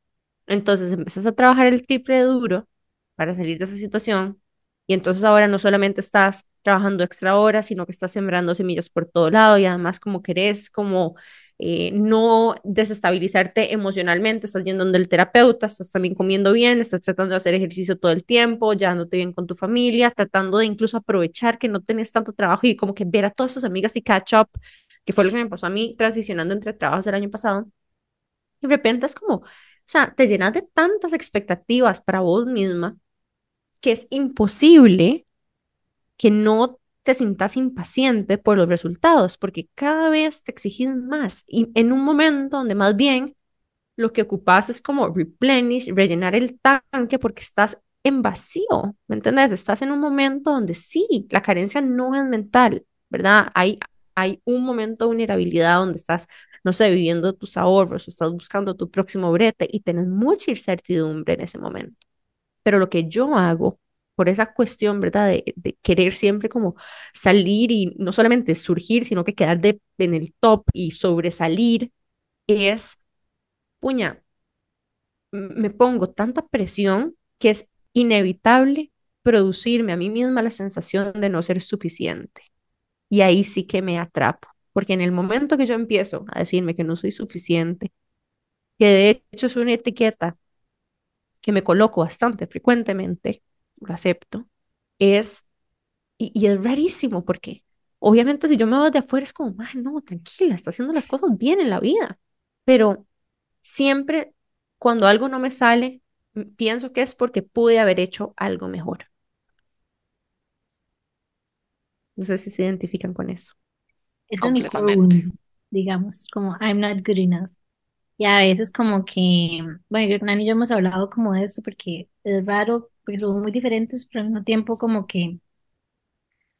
Entonces empezás a trabajar el triple duro para salir de esa situación y entonces ahora no solamente estás trabajando extra horas, sino que estás sembrando semillas por todo lado y además como querés como eh, no desestabilizarte emocionalmente, estás yendo donde el terapeuta, estás también comiendo bien, estás tratando de hacer ejercicio todo el tiempo, llevándote bien con tu familia, tratando de incluso aprovechar que no tenés tanto trabajo y como que ver a todas tus amigas y catch up, que fue lo que me pasó a mí transicionando entre trabajos el año pasado. Y de repente es como, o sea, te llenas de tantas expectativas para vos misma que es imposible que no te sientas impaciente por los resultados, porque cada vez te exigís más y en un momento donde más bien lo que ocupas es como replenish, rellenar el tanque porque estás en vacío, ¿me entiendes? Estás en un momento donde sí, la carencia no es mental, ¿verdad? Hay, hay un momento de vulnerabilidad donde estás, no sé, viviendo tus ahorros, estás buscando tu próximo brete y tienes mucha incertidumbre en ese momento. Pero lo que yo hago por esa cuestión, ¿verdad? De, querer siempre como salir y no solamente surgir, sino que quedar en el top y sobresalir, es, puña, me pongo tanta presión que es inevitable producirme a mí misma la sensación de no ser suficiente. Y ahí sí que me atrapo, porque en el momento que yo empiezo a decirme que no soy suficiente, que de hecho es una etiqueta que me coloco bastante frecuentemente, lo acepto, es, y, es rarísimo porque obviamente si yo me voy de afuera es como, no, tranquila, está haciendo las cosas bien en la vida, pero siempre cuando algo no me sale, pienso que es porque pude haber hecho algo mejor. No sé si se identifican con eso. Eso es mi core digamos, como I'm not good enough. Y a veces como que, bueno, Hernán y yo hemos hablado como de esto porque es raro, porque somos muy diferentes, pero al mismo tiempo como que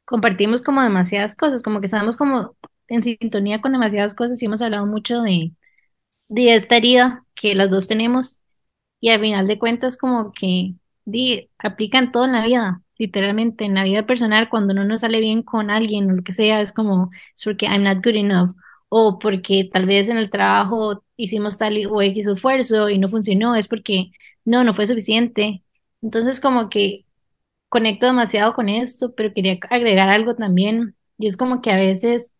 compartimos como demasiadas cosas, como que estamos como en sintonía con demasiadas cosas y hemos hablado mucho de, de esta herida que las dos tenemos. Y al final de cuentas como que di, aplican todo en la vida, literalmente en la vida personal cuando no nos sale bien con alguien o lo que sea, es como es porque I'm not good enough o porque tal vez en el trabajo hicimos tal o X esfuerzo y no funcionó, es porque no, no fue suficiente. Entonces como que conecto demasiado con esto, pero quería agregar algo también, y es como que a veces,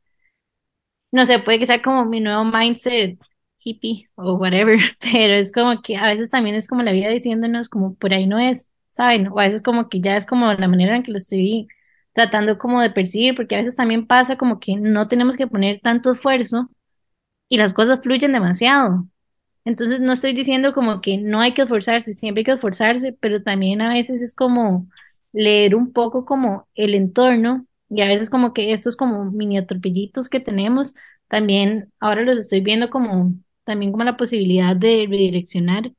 no sé, puede que sea como mi nuevo mindset hippie o whatever, pero es como que a veces también es como la vida diciéndonos como por ahí no es, ¿saben? O a veces como que ya es como la manera en que lo estoy tratando como de percibir, porque a veces también pasa como que no tenemos que poner tanto esfuerzo y las cosas fluyen demasiado. Entonces no estoy diciendo como que no hay que esforzarse, siempre hay que esforzarse, pero también a veces es como leer un poco como el entorno y a veces como que estos como mini atropellitos que tenemos, también ahora los estoy viendo como también como la posibilidad de redireccionar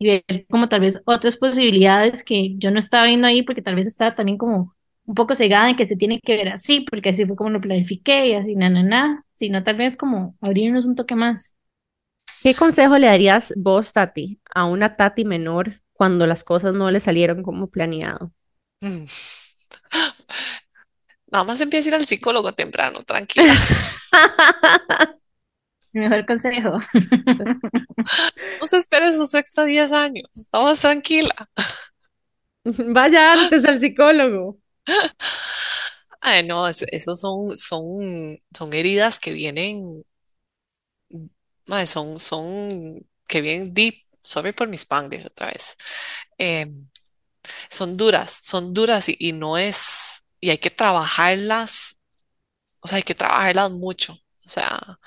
y ver como tal vez otras posibilidades que yo no estaba viendo ahí porque tal vez estaba también como un poco cegada en que se tiene que ver así, porque así fue como lo planifiqué y así, na, na, na, sino tal vez como abrirnos un toque más. ¿Qué consejo le darías vos, Tati, a una Tati menor cuando las cosas no le salieron como planeado? Mm. Nada más empieza a ir al psicólogo temprano, tranquila. mejor consejo. No se espere esos extra 10 años, estamos tranquila. Vaya antes al psicólogo. Ay, no, esos son, son, son heridas que vienen, son, son, que vienen deep. Sorry por mis spanglish otra vez. Em, son duras, son duras y, y no es, y hay que trabajarlas, o sea, hay que trabajarlas mucho. O sea,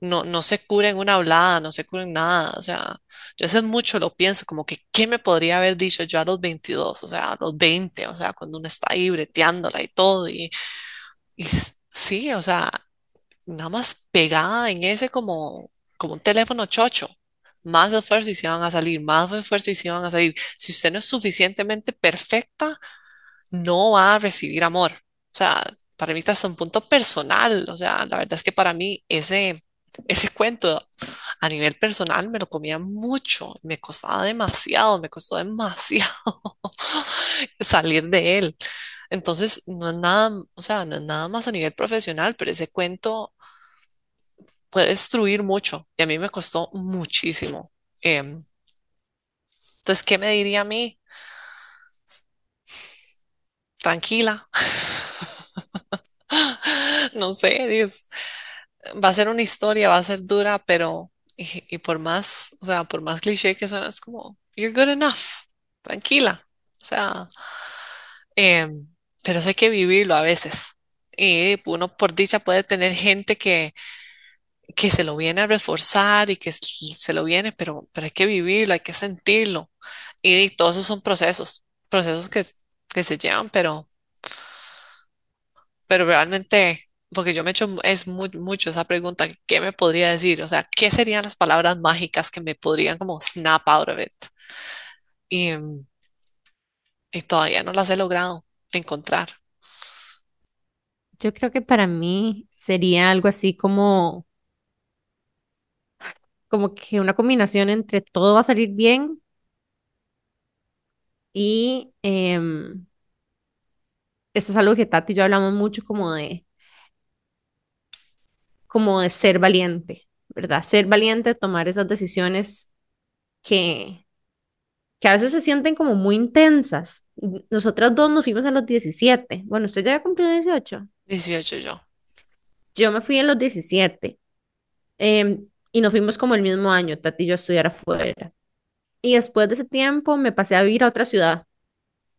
no, no se cura en una hablada, no se cura en nada. O sea, yo hace mucho lo pienso, como que, ¿qué me podría haber dicho yo a los 22? O sea, a los 20, o sea, cuando uno está ahí breteándola y todo. Y, y sí, o sea, nada más pegada en ese como, como un teléfono chocho. Más esfuerzo y se van a salir, más esfuerzo y se van a salir. Si usted no es suficientemente perfecta, no va a recibir amor. O sea, para mí está hasta un punto personal. O sea, la verdad es que para mí ese, ese cuento a nivel personal me lo comía mucho, me costaba demasiado, me costó demasiado salir de él. Entonces, no es nada, o sea, no es nada más a nivel profesional, pero ese cuento puede destruir mucho y a mí me costó muchísimo. Em, entonces, ¿qué me diría a mí? Tranquila. No sé, Dios, va a ser una historia, va a ser dura, pero y, y por más, o sea, por más cliché que suena, es como, you're good enough, tranquila. O sea, em, pero hay que vivirlo a veces. Y uno por dicha puede tener gente que, que se lo viene a reforzar y que se lo viene, pero, pero hay que vivirlo, hay que sentirlo. Y, todos esos son procesos, procesos que, que se llevan, pero, pero realmente, porque yo me he hecho es mu- mucho esa pregunta, ¿qué me podría decir? O sea, ¿qué serían las palabras mágicas que me podrían como snap out of it? Y, y todavía no las he logrado encontrar. Yo creo que para mí sería algo así como, como que una combinación entre todo va a salir bien y em, eso es algo que Tati y yo hablamos mucho como de, como de ser valiente, ¿verdad? Ser valiente, tomar esas decisiones que, que a veces se sienten como muy intensas. Nosotras dos nos fuimos a los 17. Bueno, usted ya había cumplido 18. 18 yo. Yo me fui en los 17 em, y nos fuimos como el mismo año, Tati y yo a estudiar afuera. Y después de ese tiempo me pasé a vivir a otra ciudad.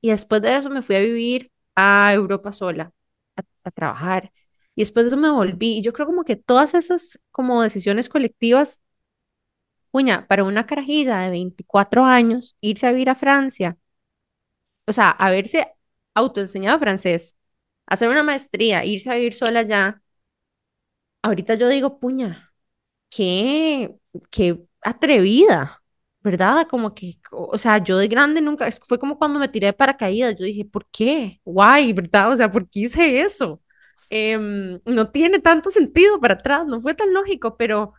Y después de eso me fui a vivir a Europa sola, a, a trabajar. Después de eso me volví. Y yo creo como que todas esas como decisiones colectivas, puña, para una carajilla de 24 años, irse a vivir a Francia, o sea, haberse autoenseñado francés, hacer una maestría, irse a vivir sola ya, ahorita yo digo, puña, qué, qué atrevida, ¿verdad? Como que, o sea, yo de grande nunca, fue como cuando me tiré de paracaídas, yo dije, ¿por qué? Why, ¿verdad? O sea, ¿por qué hice eso? Em, no tiene tanto sentido para atrás, no fue tan lógico, pero,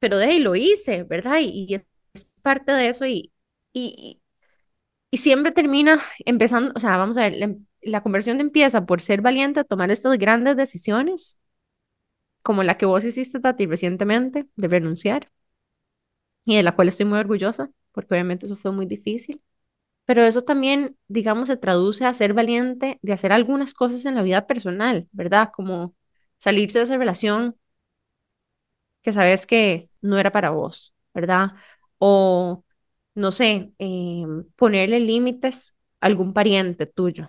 pero de ahí lo hice, ¿verdad? Y, es parte de eso y, y, siempre termina empezando, o sea, vamos a ver, la, la conversión empieza por ser valiente a tomar estas grandes decisiones, como la que vos hiciste, Tati, recientemente, de renunciar y de la cual estoy muy orgullosa, porque obviamente eso fue muy difícil. Pero eso también, digamos, se traduce a ser valiente de hacer algunas cosas en la vida personal, ¿verdad? Como salirse de esa relación que sabes que no era para vos, ¿verdad? O, no sé, eh, ponerle límites a algún pariente tuyo.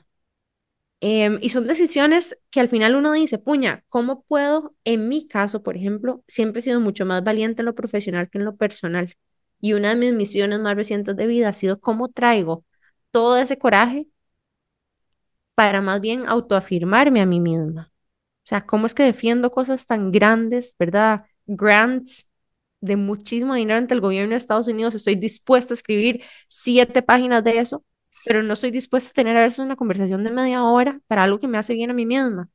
Em, y son decisiones que al final uno dice, puña, ¿cómo puedo? En mi caso, por ejemplo, siempre he sido mucho más valiente en lo profesional que en lo personal. Y una de mis misiones más recientes de vida ha sido cómo traigo todo ese coraje para más bien autoafirmarme a mí misma. O sea, cómo es que defiendo cosas tan grandes, ¿verdad? Grants de muchísimo dinero ante el gobierno de Estados Unidos. Estoy dispuesta a escribir siete páginas de eso, pero no estoy dispuesta a tener a veces una conversación de media hora para algo que me hace bien a mí misma.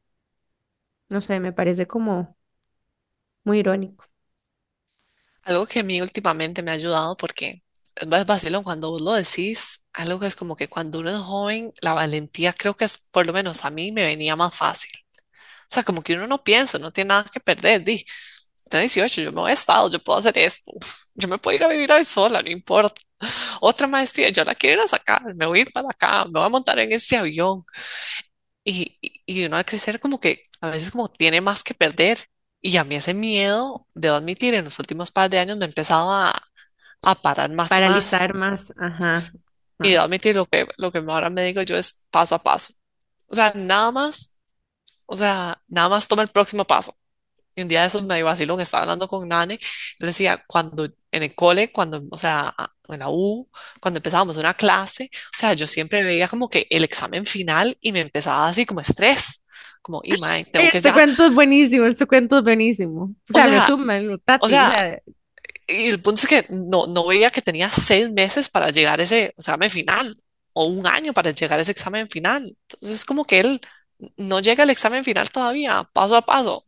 No sé, me parece como muy irónico. Algo que a mí últimamente me ha ayudado porque es vacilón cuando vos lo decís, algo que es como que cuando uno es joven, la valentía creo que es, por lo menos a mí me venía más fácil. O sea, como que uno no piensa, no tiene nada que perder. Di, tengo 18, yo me voy a Estado, yo puedo hacer esto, yo me puedo ir a vivir ahí sola, no importa. Otra maestría, yo la quiero ir a sacar, me voy a ir para acá, me voy a montar en ese avión. Y, y, y uno al crecer como que a veces como tiene más que perder. Y a mí ese miedo, debo admitir, en los últimos par de años me ha empezado a, a parar más. Paralizar más, ajá. Y debo admitir, lo que, lo que ahora me digo yo es paso a paso. O sea, nada más, o sea, nada más toma el próximo paso. Y un día de esos me vacilón, estaba hablando con Nane, le decía, cuando en el cole, cuando, o sea, en la U, cuando empezábamos una clase, o sea, yo siempre veía como que el examen final y me empezaba así como estrés, como, y mae, tengo que Este cuento es buenísimo, este cuento es buenísimo. O o sea, sea, resúmenlo, o Tati. O sea, sea, y el punto es que no, no veía que tenía seis meses para llegar a ese examen final o un año para llegar a ese examen final. Entonces, es como que él no llega al examen final todavía, paso a paso.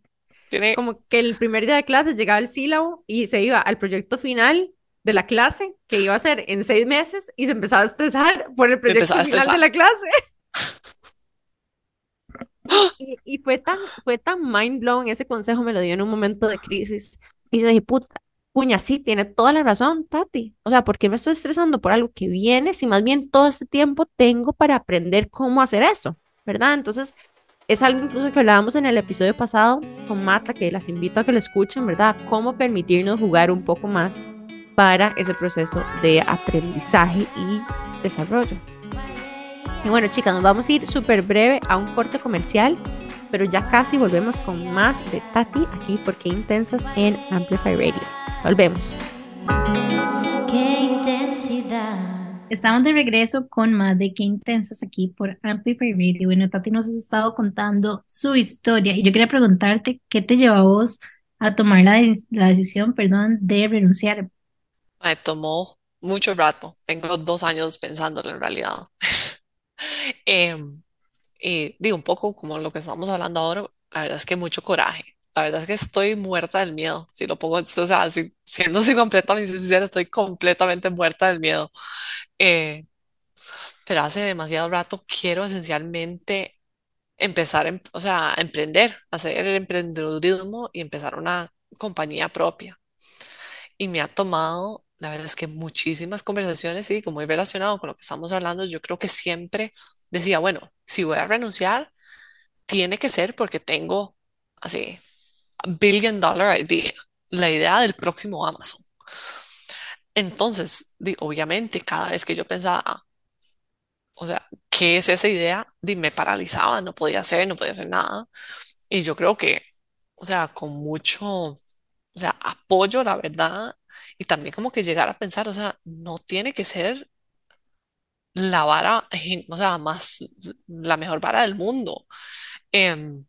Tiene, como que el primer día de clase llegaba el sílabo y se iba al proyecto final de la clase, que iba a ser en seis meses, y se empezaba a estresar por el proyecto final de la clase. Y, y fue tan, fue tan mind blown, ese consejo me lo dio en un momento de crisis. Y dije, puta, puña, sí, tiene toda la razón, Tati. O sea, ¿por qué me estoy estresando por algo que viene si más bien todo este tiempo tengo para aprender cómo hacer eso? ¿Verdad? Entonces, es algo incluso que hablábamos en el episodio pasado con Mata, que las invito a que lo escuchen, ¿verdad? Cómo permitirnos jugar un poco más para ese proceso de aprendizaje y desarrollo. Y bueno, chicas, nos vamos a ir súper breve a un corte comercial, pero ya casi volvemos con más de Tati aquí porque intensas en Amplify Radio. Volvemos. qué intensidad. Estamos de regreso con más de Qué Intensas aquí por Amplify Radio. Bueno, Tati nos has estado contando su historia y yo quería preguntarte qué te llevó a vos a tomar la, de- la decisión, perdón, de renunciar. Me tomó mucho rato. Tengo dos años pensándolo en realidad. Em, y digo, un poco como lo que estamos hablando ahora, la verdad es que mucho coraje. La verdad es que estoy muerta del miedo. Si lo pongo, o sea, si- siendo así completamente sincera, estoy completamente muerta del miedo. Eh, pero hace demasiado rato quiero esencialmente empezar, em- o sea, emprender, hacer el emprendedurismo y empezar una compañía propia. Y me ha tomado, la verdad es que muchísimas conversaciones, y como muy relacionado con lo que estamos hablando, yo creo que siempre decía, bueno, si voy a renunciar, tiene que ser porque tengo así, billion dollar idea, la idea del próximo Amazon. Entonces, obviamente, cada vez que yo pensaba, "Ah, o sea, ¿qué es esa idea? Di, me paralizaba, no podía hacer, no podía hacer nada. Y yo creo que, o sea, con mucho, o sea, apoyo, la verdad, y también como que llegar a pensar, o sea, no tiene que ser la vara, o sea, más, la mejor vara del mundo. Em,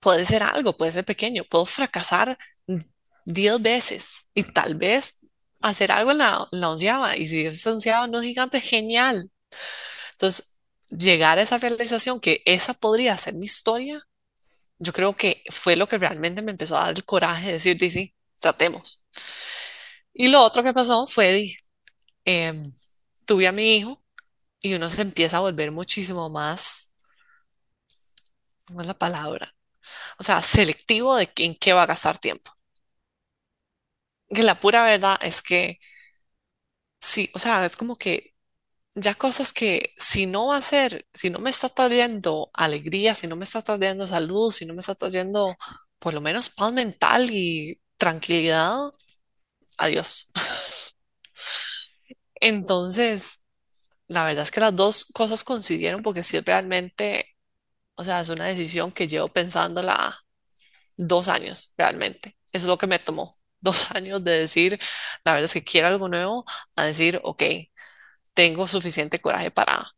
puede ser algo, puede ser pequeño, puedo fracasar 10 veces y tal vez hacer algo en la, en la onceava, y si esa onceava no es gigante, genial. Entonces, llegar a esa realización que esa podría ser mi historia, yo creo que fue lo que realmente me empezó a dar el coraje de decir, "Di, sí, tratemos. Y lo otro que pasó fue, em, tuve a mi hijo y uno se empieza a volver muchísimo más, ¿cómo es la palabra? O sea, selectivo de en qué va a gastar tiempo. Que la pura verdad es que sí, o sea, es como que ya cosas que si no va a ser, si no me está trayendo alegría, si no me está trayendo salud, si no me está trayendo por lo menos paz mental y tranquilidad, adiós. Entonces, la verdad es que las dos cosas coincidieron porque sí realmente, o sea, es una decisión que llevo pensándola dos años realmente. Eso es lo que me tomó. Dos años de decir, la verdad es que quiero algo nuevo, a decir, ok, tengo suficiente coraje para,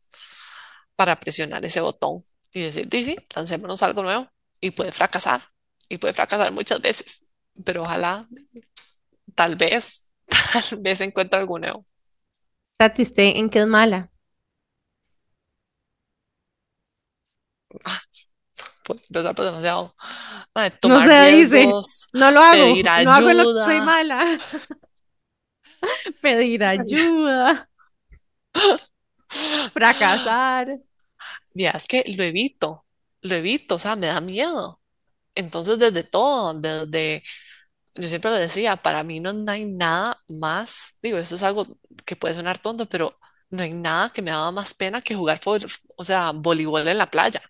para presionar ese botón y decir, sí, sí, lancémonos algo nuevo y puede fracasar y puede fracasar muchas veces, pero ojalá, tal vez, tal vez encuentre algo nuevo. Tati, ¿usted en qué es mala? Puede empezar por demasiado. No tomar se dice, riesgos, no lo hago, pedir no hago lo que soy mala. Pedir ayuda, fracasar. Mira, es que lo evito, lo evito, o sea, me da miedo. Entonces, desde todo, desde, yo siempre lo decía, para mí no, no hay nada más, digo, eso es algo que puede sonar tonto, pero no hay nada que me daba más pena que jugar, fútbol- o sea, voleibol en la playa.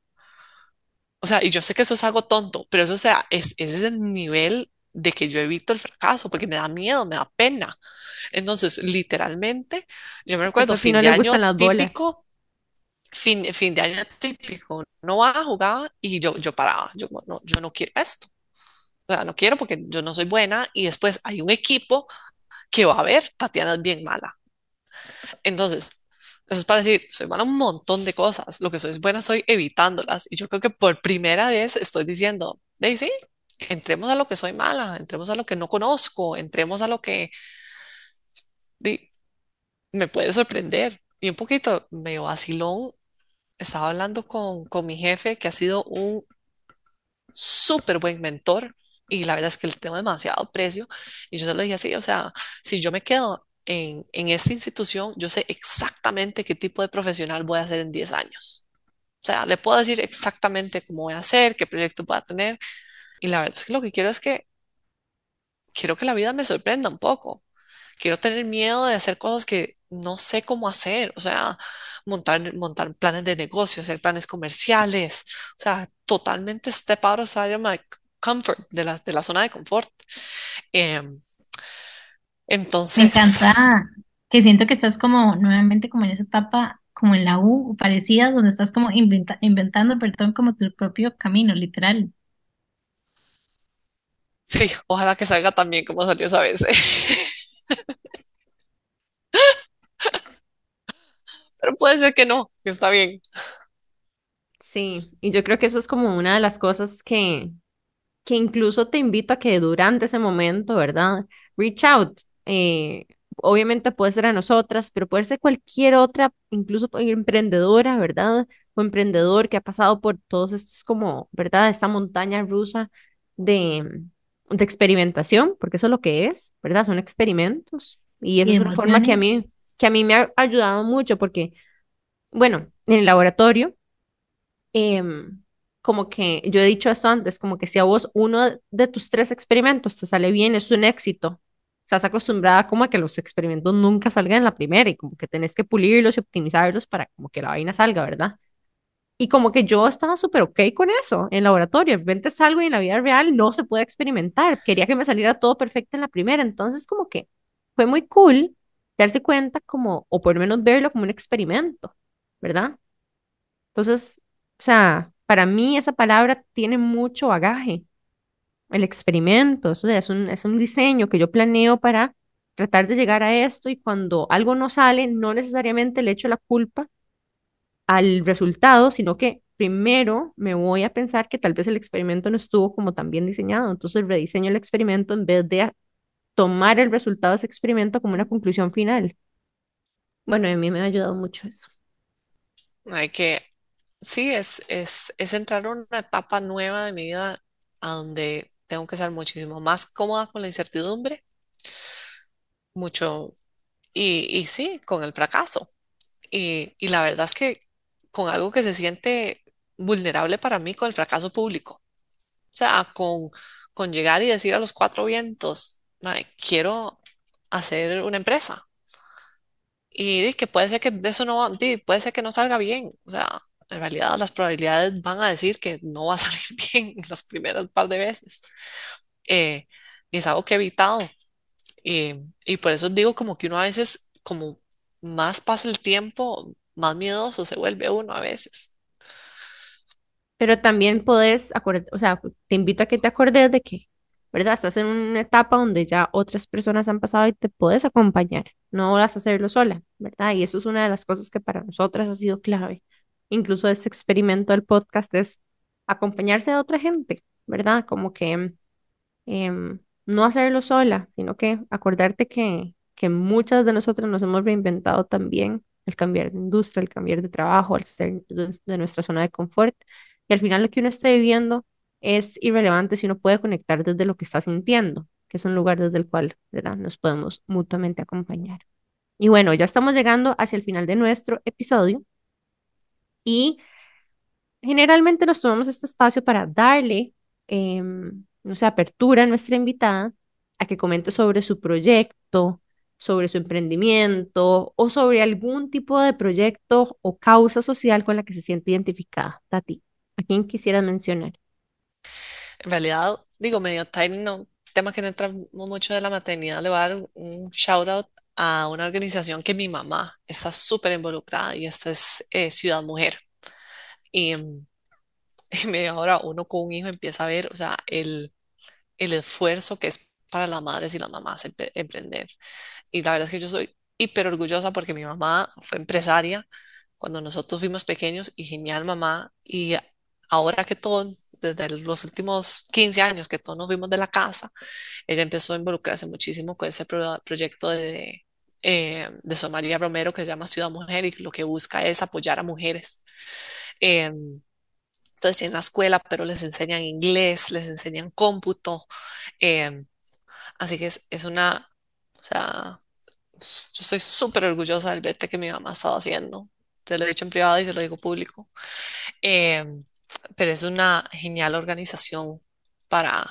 O sea, y yo sé que eso es algo tonto, pero eso, o sea, es, ese es el nivel de que yo evito el fracaso, porque me da miedo, me da pena. Entonces, literalmente, yo me recuerdo fin no de año típico, fin, fin de año típico, no va a jugar y yo, yo paraba, yo no, yo no quiero esto. O sea, no quiero porque yo no soy buena y después hay un equipo que va a ver, Tatiana es bien mala. Entonces, eso es para decir, soy mala un montón de cosas. Lo que soy buena soy evitándolas. Y yo creo que por primera vez estoy diciendo, Daisy, entremos a lo que soy mala, entremos a lo que no conozco, entremos a lo que me puede sorprender. Y un poquito medio vacilón, estaba hablando con, con mi jefe, que ha sido un súper buen mentor y la verdad es que le tengo demasiado precio y yo se lo dije así, o sea, si yo me quedo en, en esta institución, yo sé exactamente qué tipo de profesional voy a ser en 10 años. O sea, le puedo decir exactamente cómo voy a hacer, qué proyecto voy a tener. Y la verdad es que lo que quiero es que quiero que la vida me sorprenda un poco. Quiero tener miedo de hacer cosas que no sé cómo hacer. O sea, montar, montar planes de negocio, hacer planes comerciales. O sea, totalmente step out of my comfort, de la, de la zona de confort. Em, Me entonces, encanta que siento que estás como nuevamente como en esa etapa, como en la U, parecida, donde estás como inventa- inventando, perdón, como tu propio camino, literal. sí, ojalá que salga tan bien como salió esa vez. Pero puede ser que no, que está bien. Sí, y yo creo que eso es como una de las cosas que, que incluso te invito a que durante ese momento, ¿verdad? Reach out. eh, obviamente puede ser a nosotras, pero puede ser cualquier otra, incluso emprendedora, ¿verdad? O emprendedor que ha pasado por todos estos como, ¿verdad? Esta montaña rusa de, de experimentación, porque eso es lo que es, ¿verdad? Son experimentos. Y esa Y es una forma que a mí, que a mí me ha ayudado mucho, porque, bueno, en el laboratorio em, como que yo he dicho esto antes, como que si a vos uno de tus tres experimentos te sale bien, es un éxito. Estás acostumbrada como a que los experimentos nunca salgan en la primera y como que tenés que pulirlos y optimizarlos para como que la vaina salga, ¿verdad? Y como que yo estaba súper ok con eso en laboratorio. De repente salgo y en la vida real no se puede experimentar. Quería que me saliera todo perfecto en la primera. Entonces como que fue muy cool darse cuenta como, o por lo menos verlo como un experimento, ¿verdad? Entonces, o sea, para mí esa palabra tiene mucho bagaje. El experimento, o sea, es un, es un diseño que yo planeo para tratar de llegar a esto y cuando algo no sale, no necesariamente le echo la culpa al resultado, sino que primero me voy a pensar que tal vez el experimento no estuvo como tan bien diseñado. Entonces rediseño el experimento en vez de tomar el resultado de ese experimento como una conclusión final. Bueno, a mí me ha ayudado mucho eso. Hay que, sí, es, es, es entrar en una etapa nueva de mi vida a donde tengo que ser muchísimo más cómoda con la incertidumbre, mucho, y, y sí, con el fracaso. Y, y la verdad es que con algo que se siente vulnerable para mí, con el fracaso público. O sea, con, con llegar y decir a los cuatro vientos, "Mae, quiero hacer una empresa. Y que puede ser que de eso no, puede ser que no salga bien. O sea, en realidad las probabilidades van a decir que no va a salir bien las primeras par de veces. Eh, y es algo que he evitado. Y, y por eso digo como que uno a veces, como más pasa el tiempo, más miedoso se vuelve uno a veces. Pero también podés o sea, te invito a que te acordes de que, ¿verdad? Estás en una etapa donde ya otras personas han pasado y te puedes acompañar. No vas a hacerlo sola, ¿verdad? Y eso es una de las cosas que para nosotras ha sido clave. Incluso este experimento del podcast es acompañarse de otra gente, ¿verdad? Como que em, no hacerlo sola, sino que acordarte que, que muchas de nosotras nos hemos reinventado también al cambiar de industria, al cambiar de trabajo, al ser de, de nuestra zona de confort. Y al final lo que uno esté viviendo es irrelevante si uno puede conectar desde lo que está sintiendo, que es un lugar desde el cual, ¿verdad? Nos podemos mutuamente acompañar. Y bueno, ya estamos llegando hacia el final de nuestro episodio y Generalmente nos tomamos este espacio para darle, em, no sé, apertura a nuestra invitada a que comente sobre su proyecto, sobre su emprendimiento o sobre algún tipo de proyecto o causa social con la que se siente identificada. Tati, ¿a quién quisiera mencionar? En realidad, digo, medio tiny, no, tema que no entramos mucho de la maternidad, le voy a dar un shout out a una organización que mi mamá está súper involucrada y esta es eh, Ciudad Mujer. Y, y medio ahora uno con un hijo empieza a ver, o sea, el, el esfuerzo que es para las madres y las mamás emprender. Y la verdad es que yo soy hiper orgullosa porque mi mamá fue empresaria cuando nosotros fuimos pequeños y genial mamá. Y ahora que todo, desde los últimos 15 años que todos nos fuimos de la casa, ella empezó a involucrarse muchísimo con ese pro- proyecto de, eh, de Sor María Romero que se llama Ciudad Mujer y lo que busca es apoyar a mujeres. Em, entonces, en la escuela, pero les enseñan inglés, les enseñan cómputo. em, así que es, es una, o sea, yo estoy súper orgullosa del brete que mi mamá ha estado haciendo. Se lo he dicho en privado y se lo digo público. Em, pero es una genial organización para,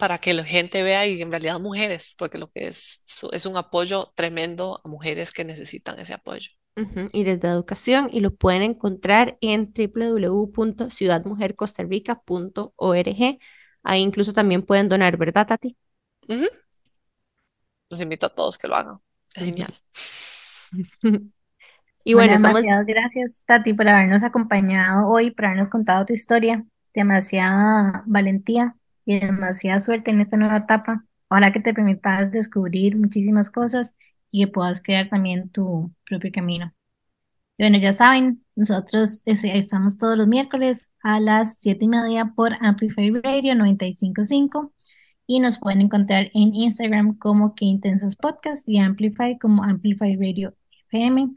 para que la gente vea y en realidad mujeres, porque lo que es es un apoyo tremendo a mujeres que necesitan ese apoyo. Y desde educación y lo pueden encontrar en www.ciudadmujercostarrica.org. Ahí incluso también pueden donar, ¿verdad, Tati? Los invito a todos que lo hagan. Es genial. Y Bueno, bueno, estamos, demasiadas gracias, Tati, por habernos acompañado hoy, por habernos contado tu historia. Demasiada valentía y demasiada suerte en esta nueva etapa. Ojalá que te permitas descubrir muchísimas cosas y que puedas crear también tu propio camino. Y bueno, ya saben, nosotros estamos todos los miércoles a las siete y media por Amplify Radio 955 y nos pueden encontrar en Instagram como Que Intensas Podcast y Amplify como Amplify Radio FM.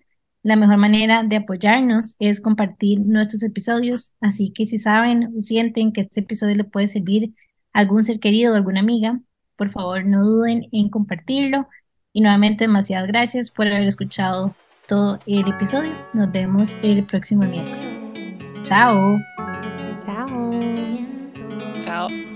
La mejor manera de apoyarnos es compartir nuestros episodios, así que si saben o sienten que este episodio le puede servir algún ser querido o alguna amiga, por favor no duden en compartirlo. Y nuevamente, demasiadas gracias por haber escuchado todo el episodio. Nos vemos el próximo miércoles. Chao. chao. Chao.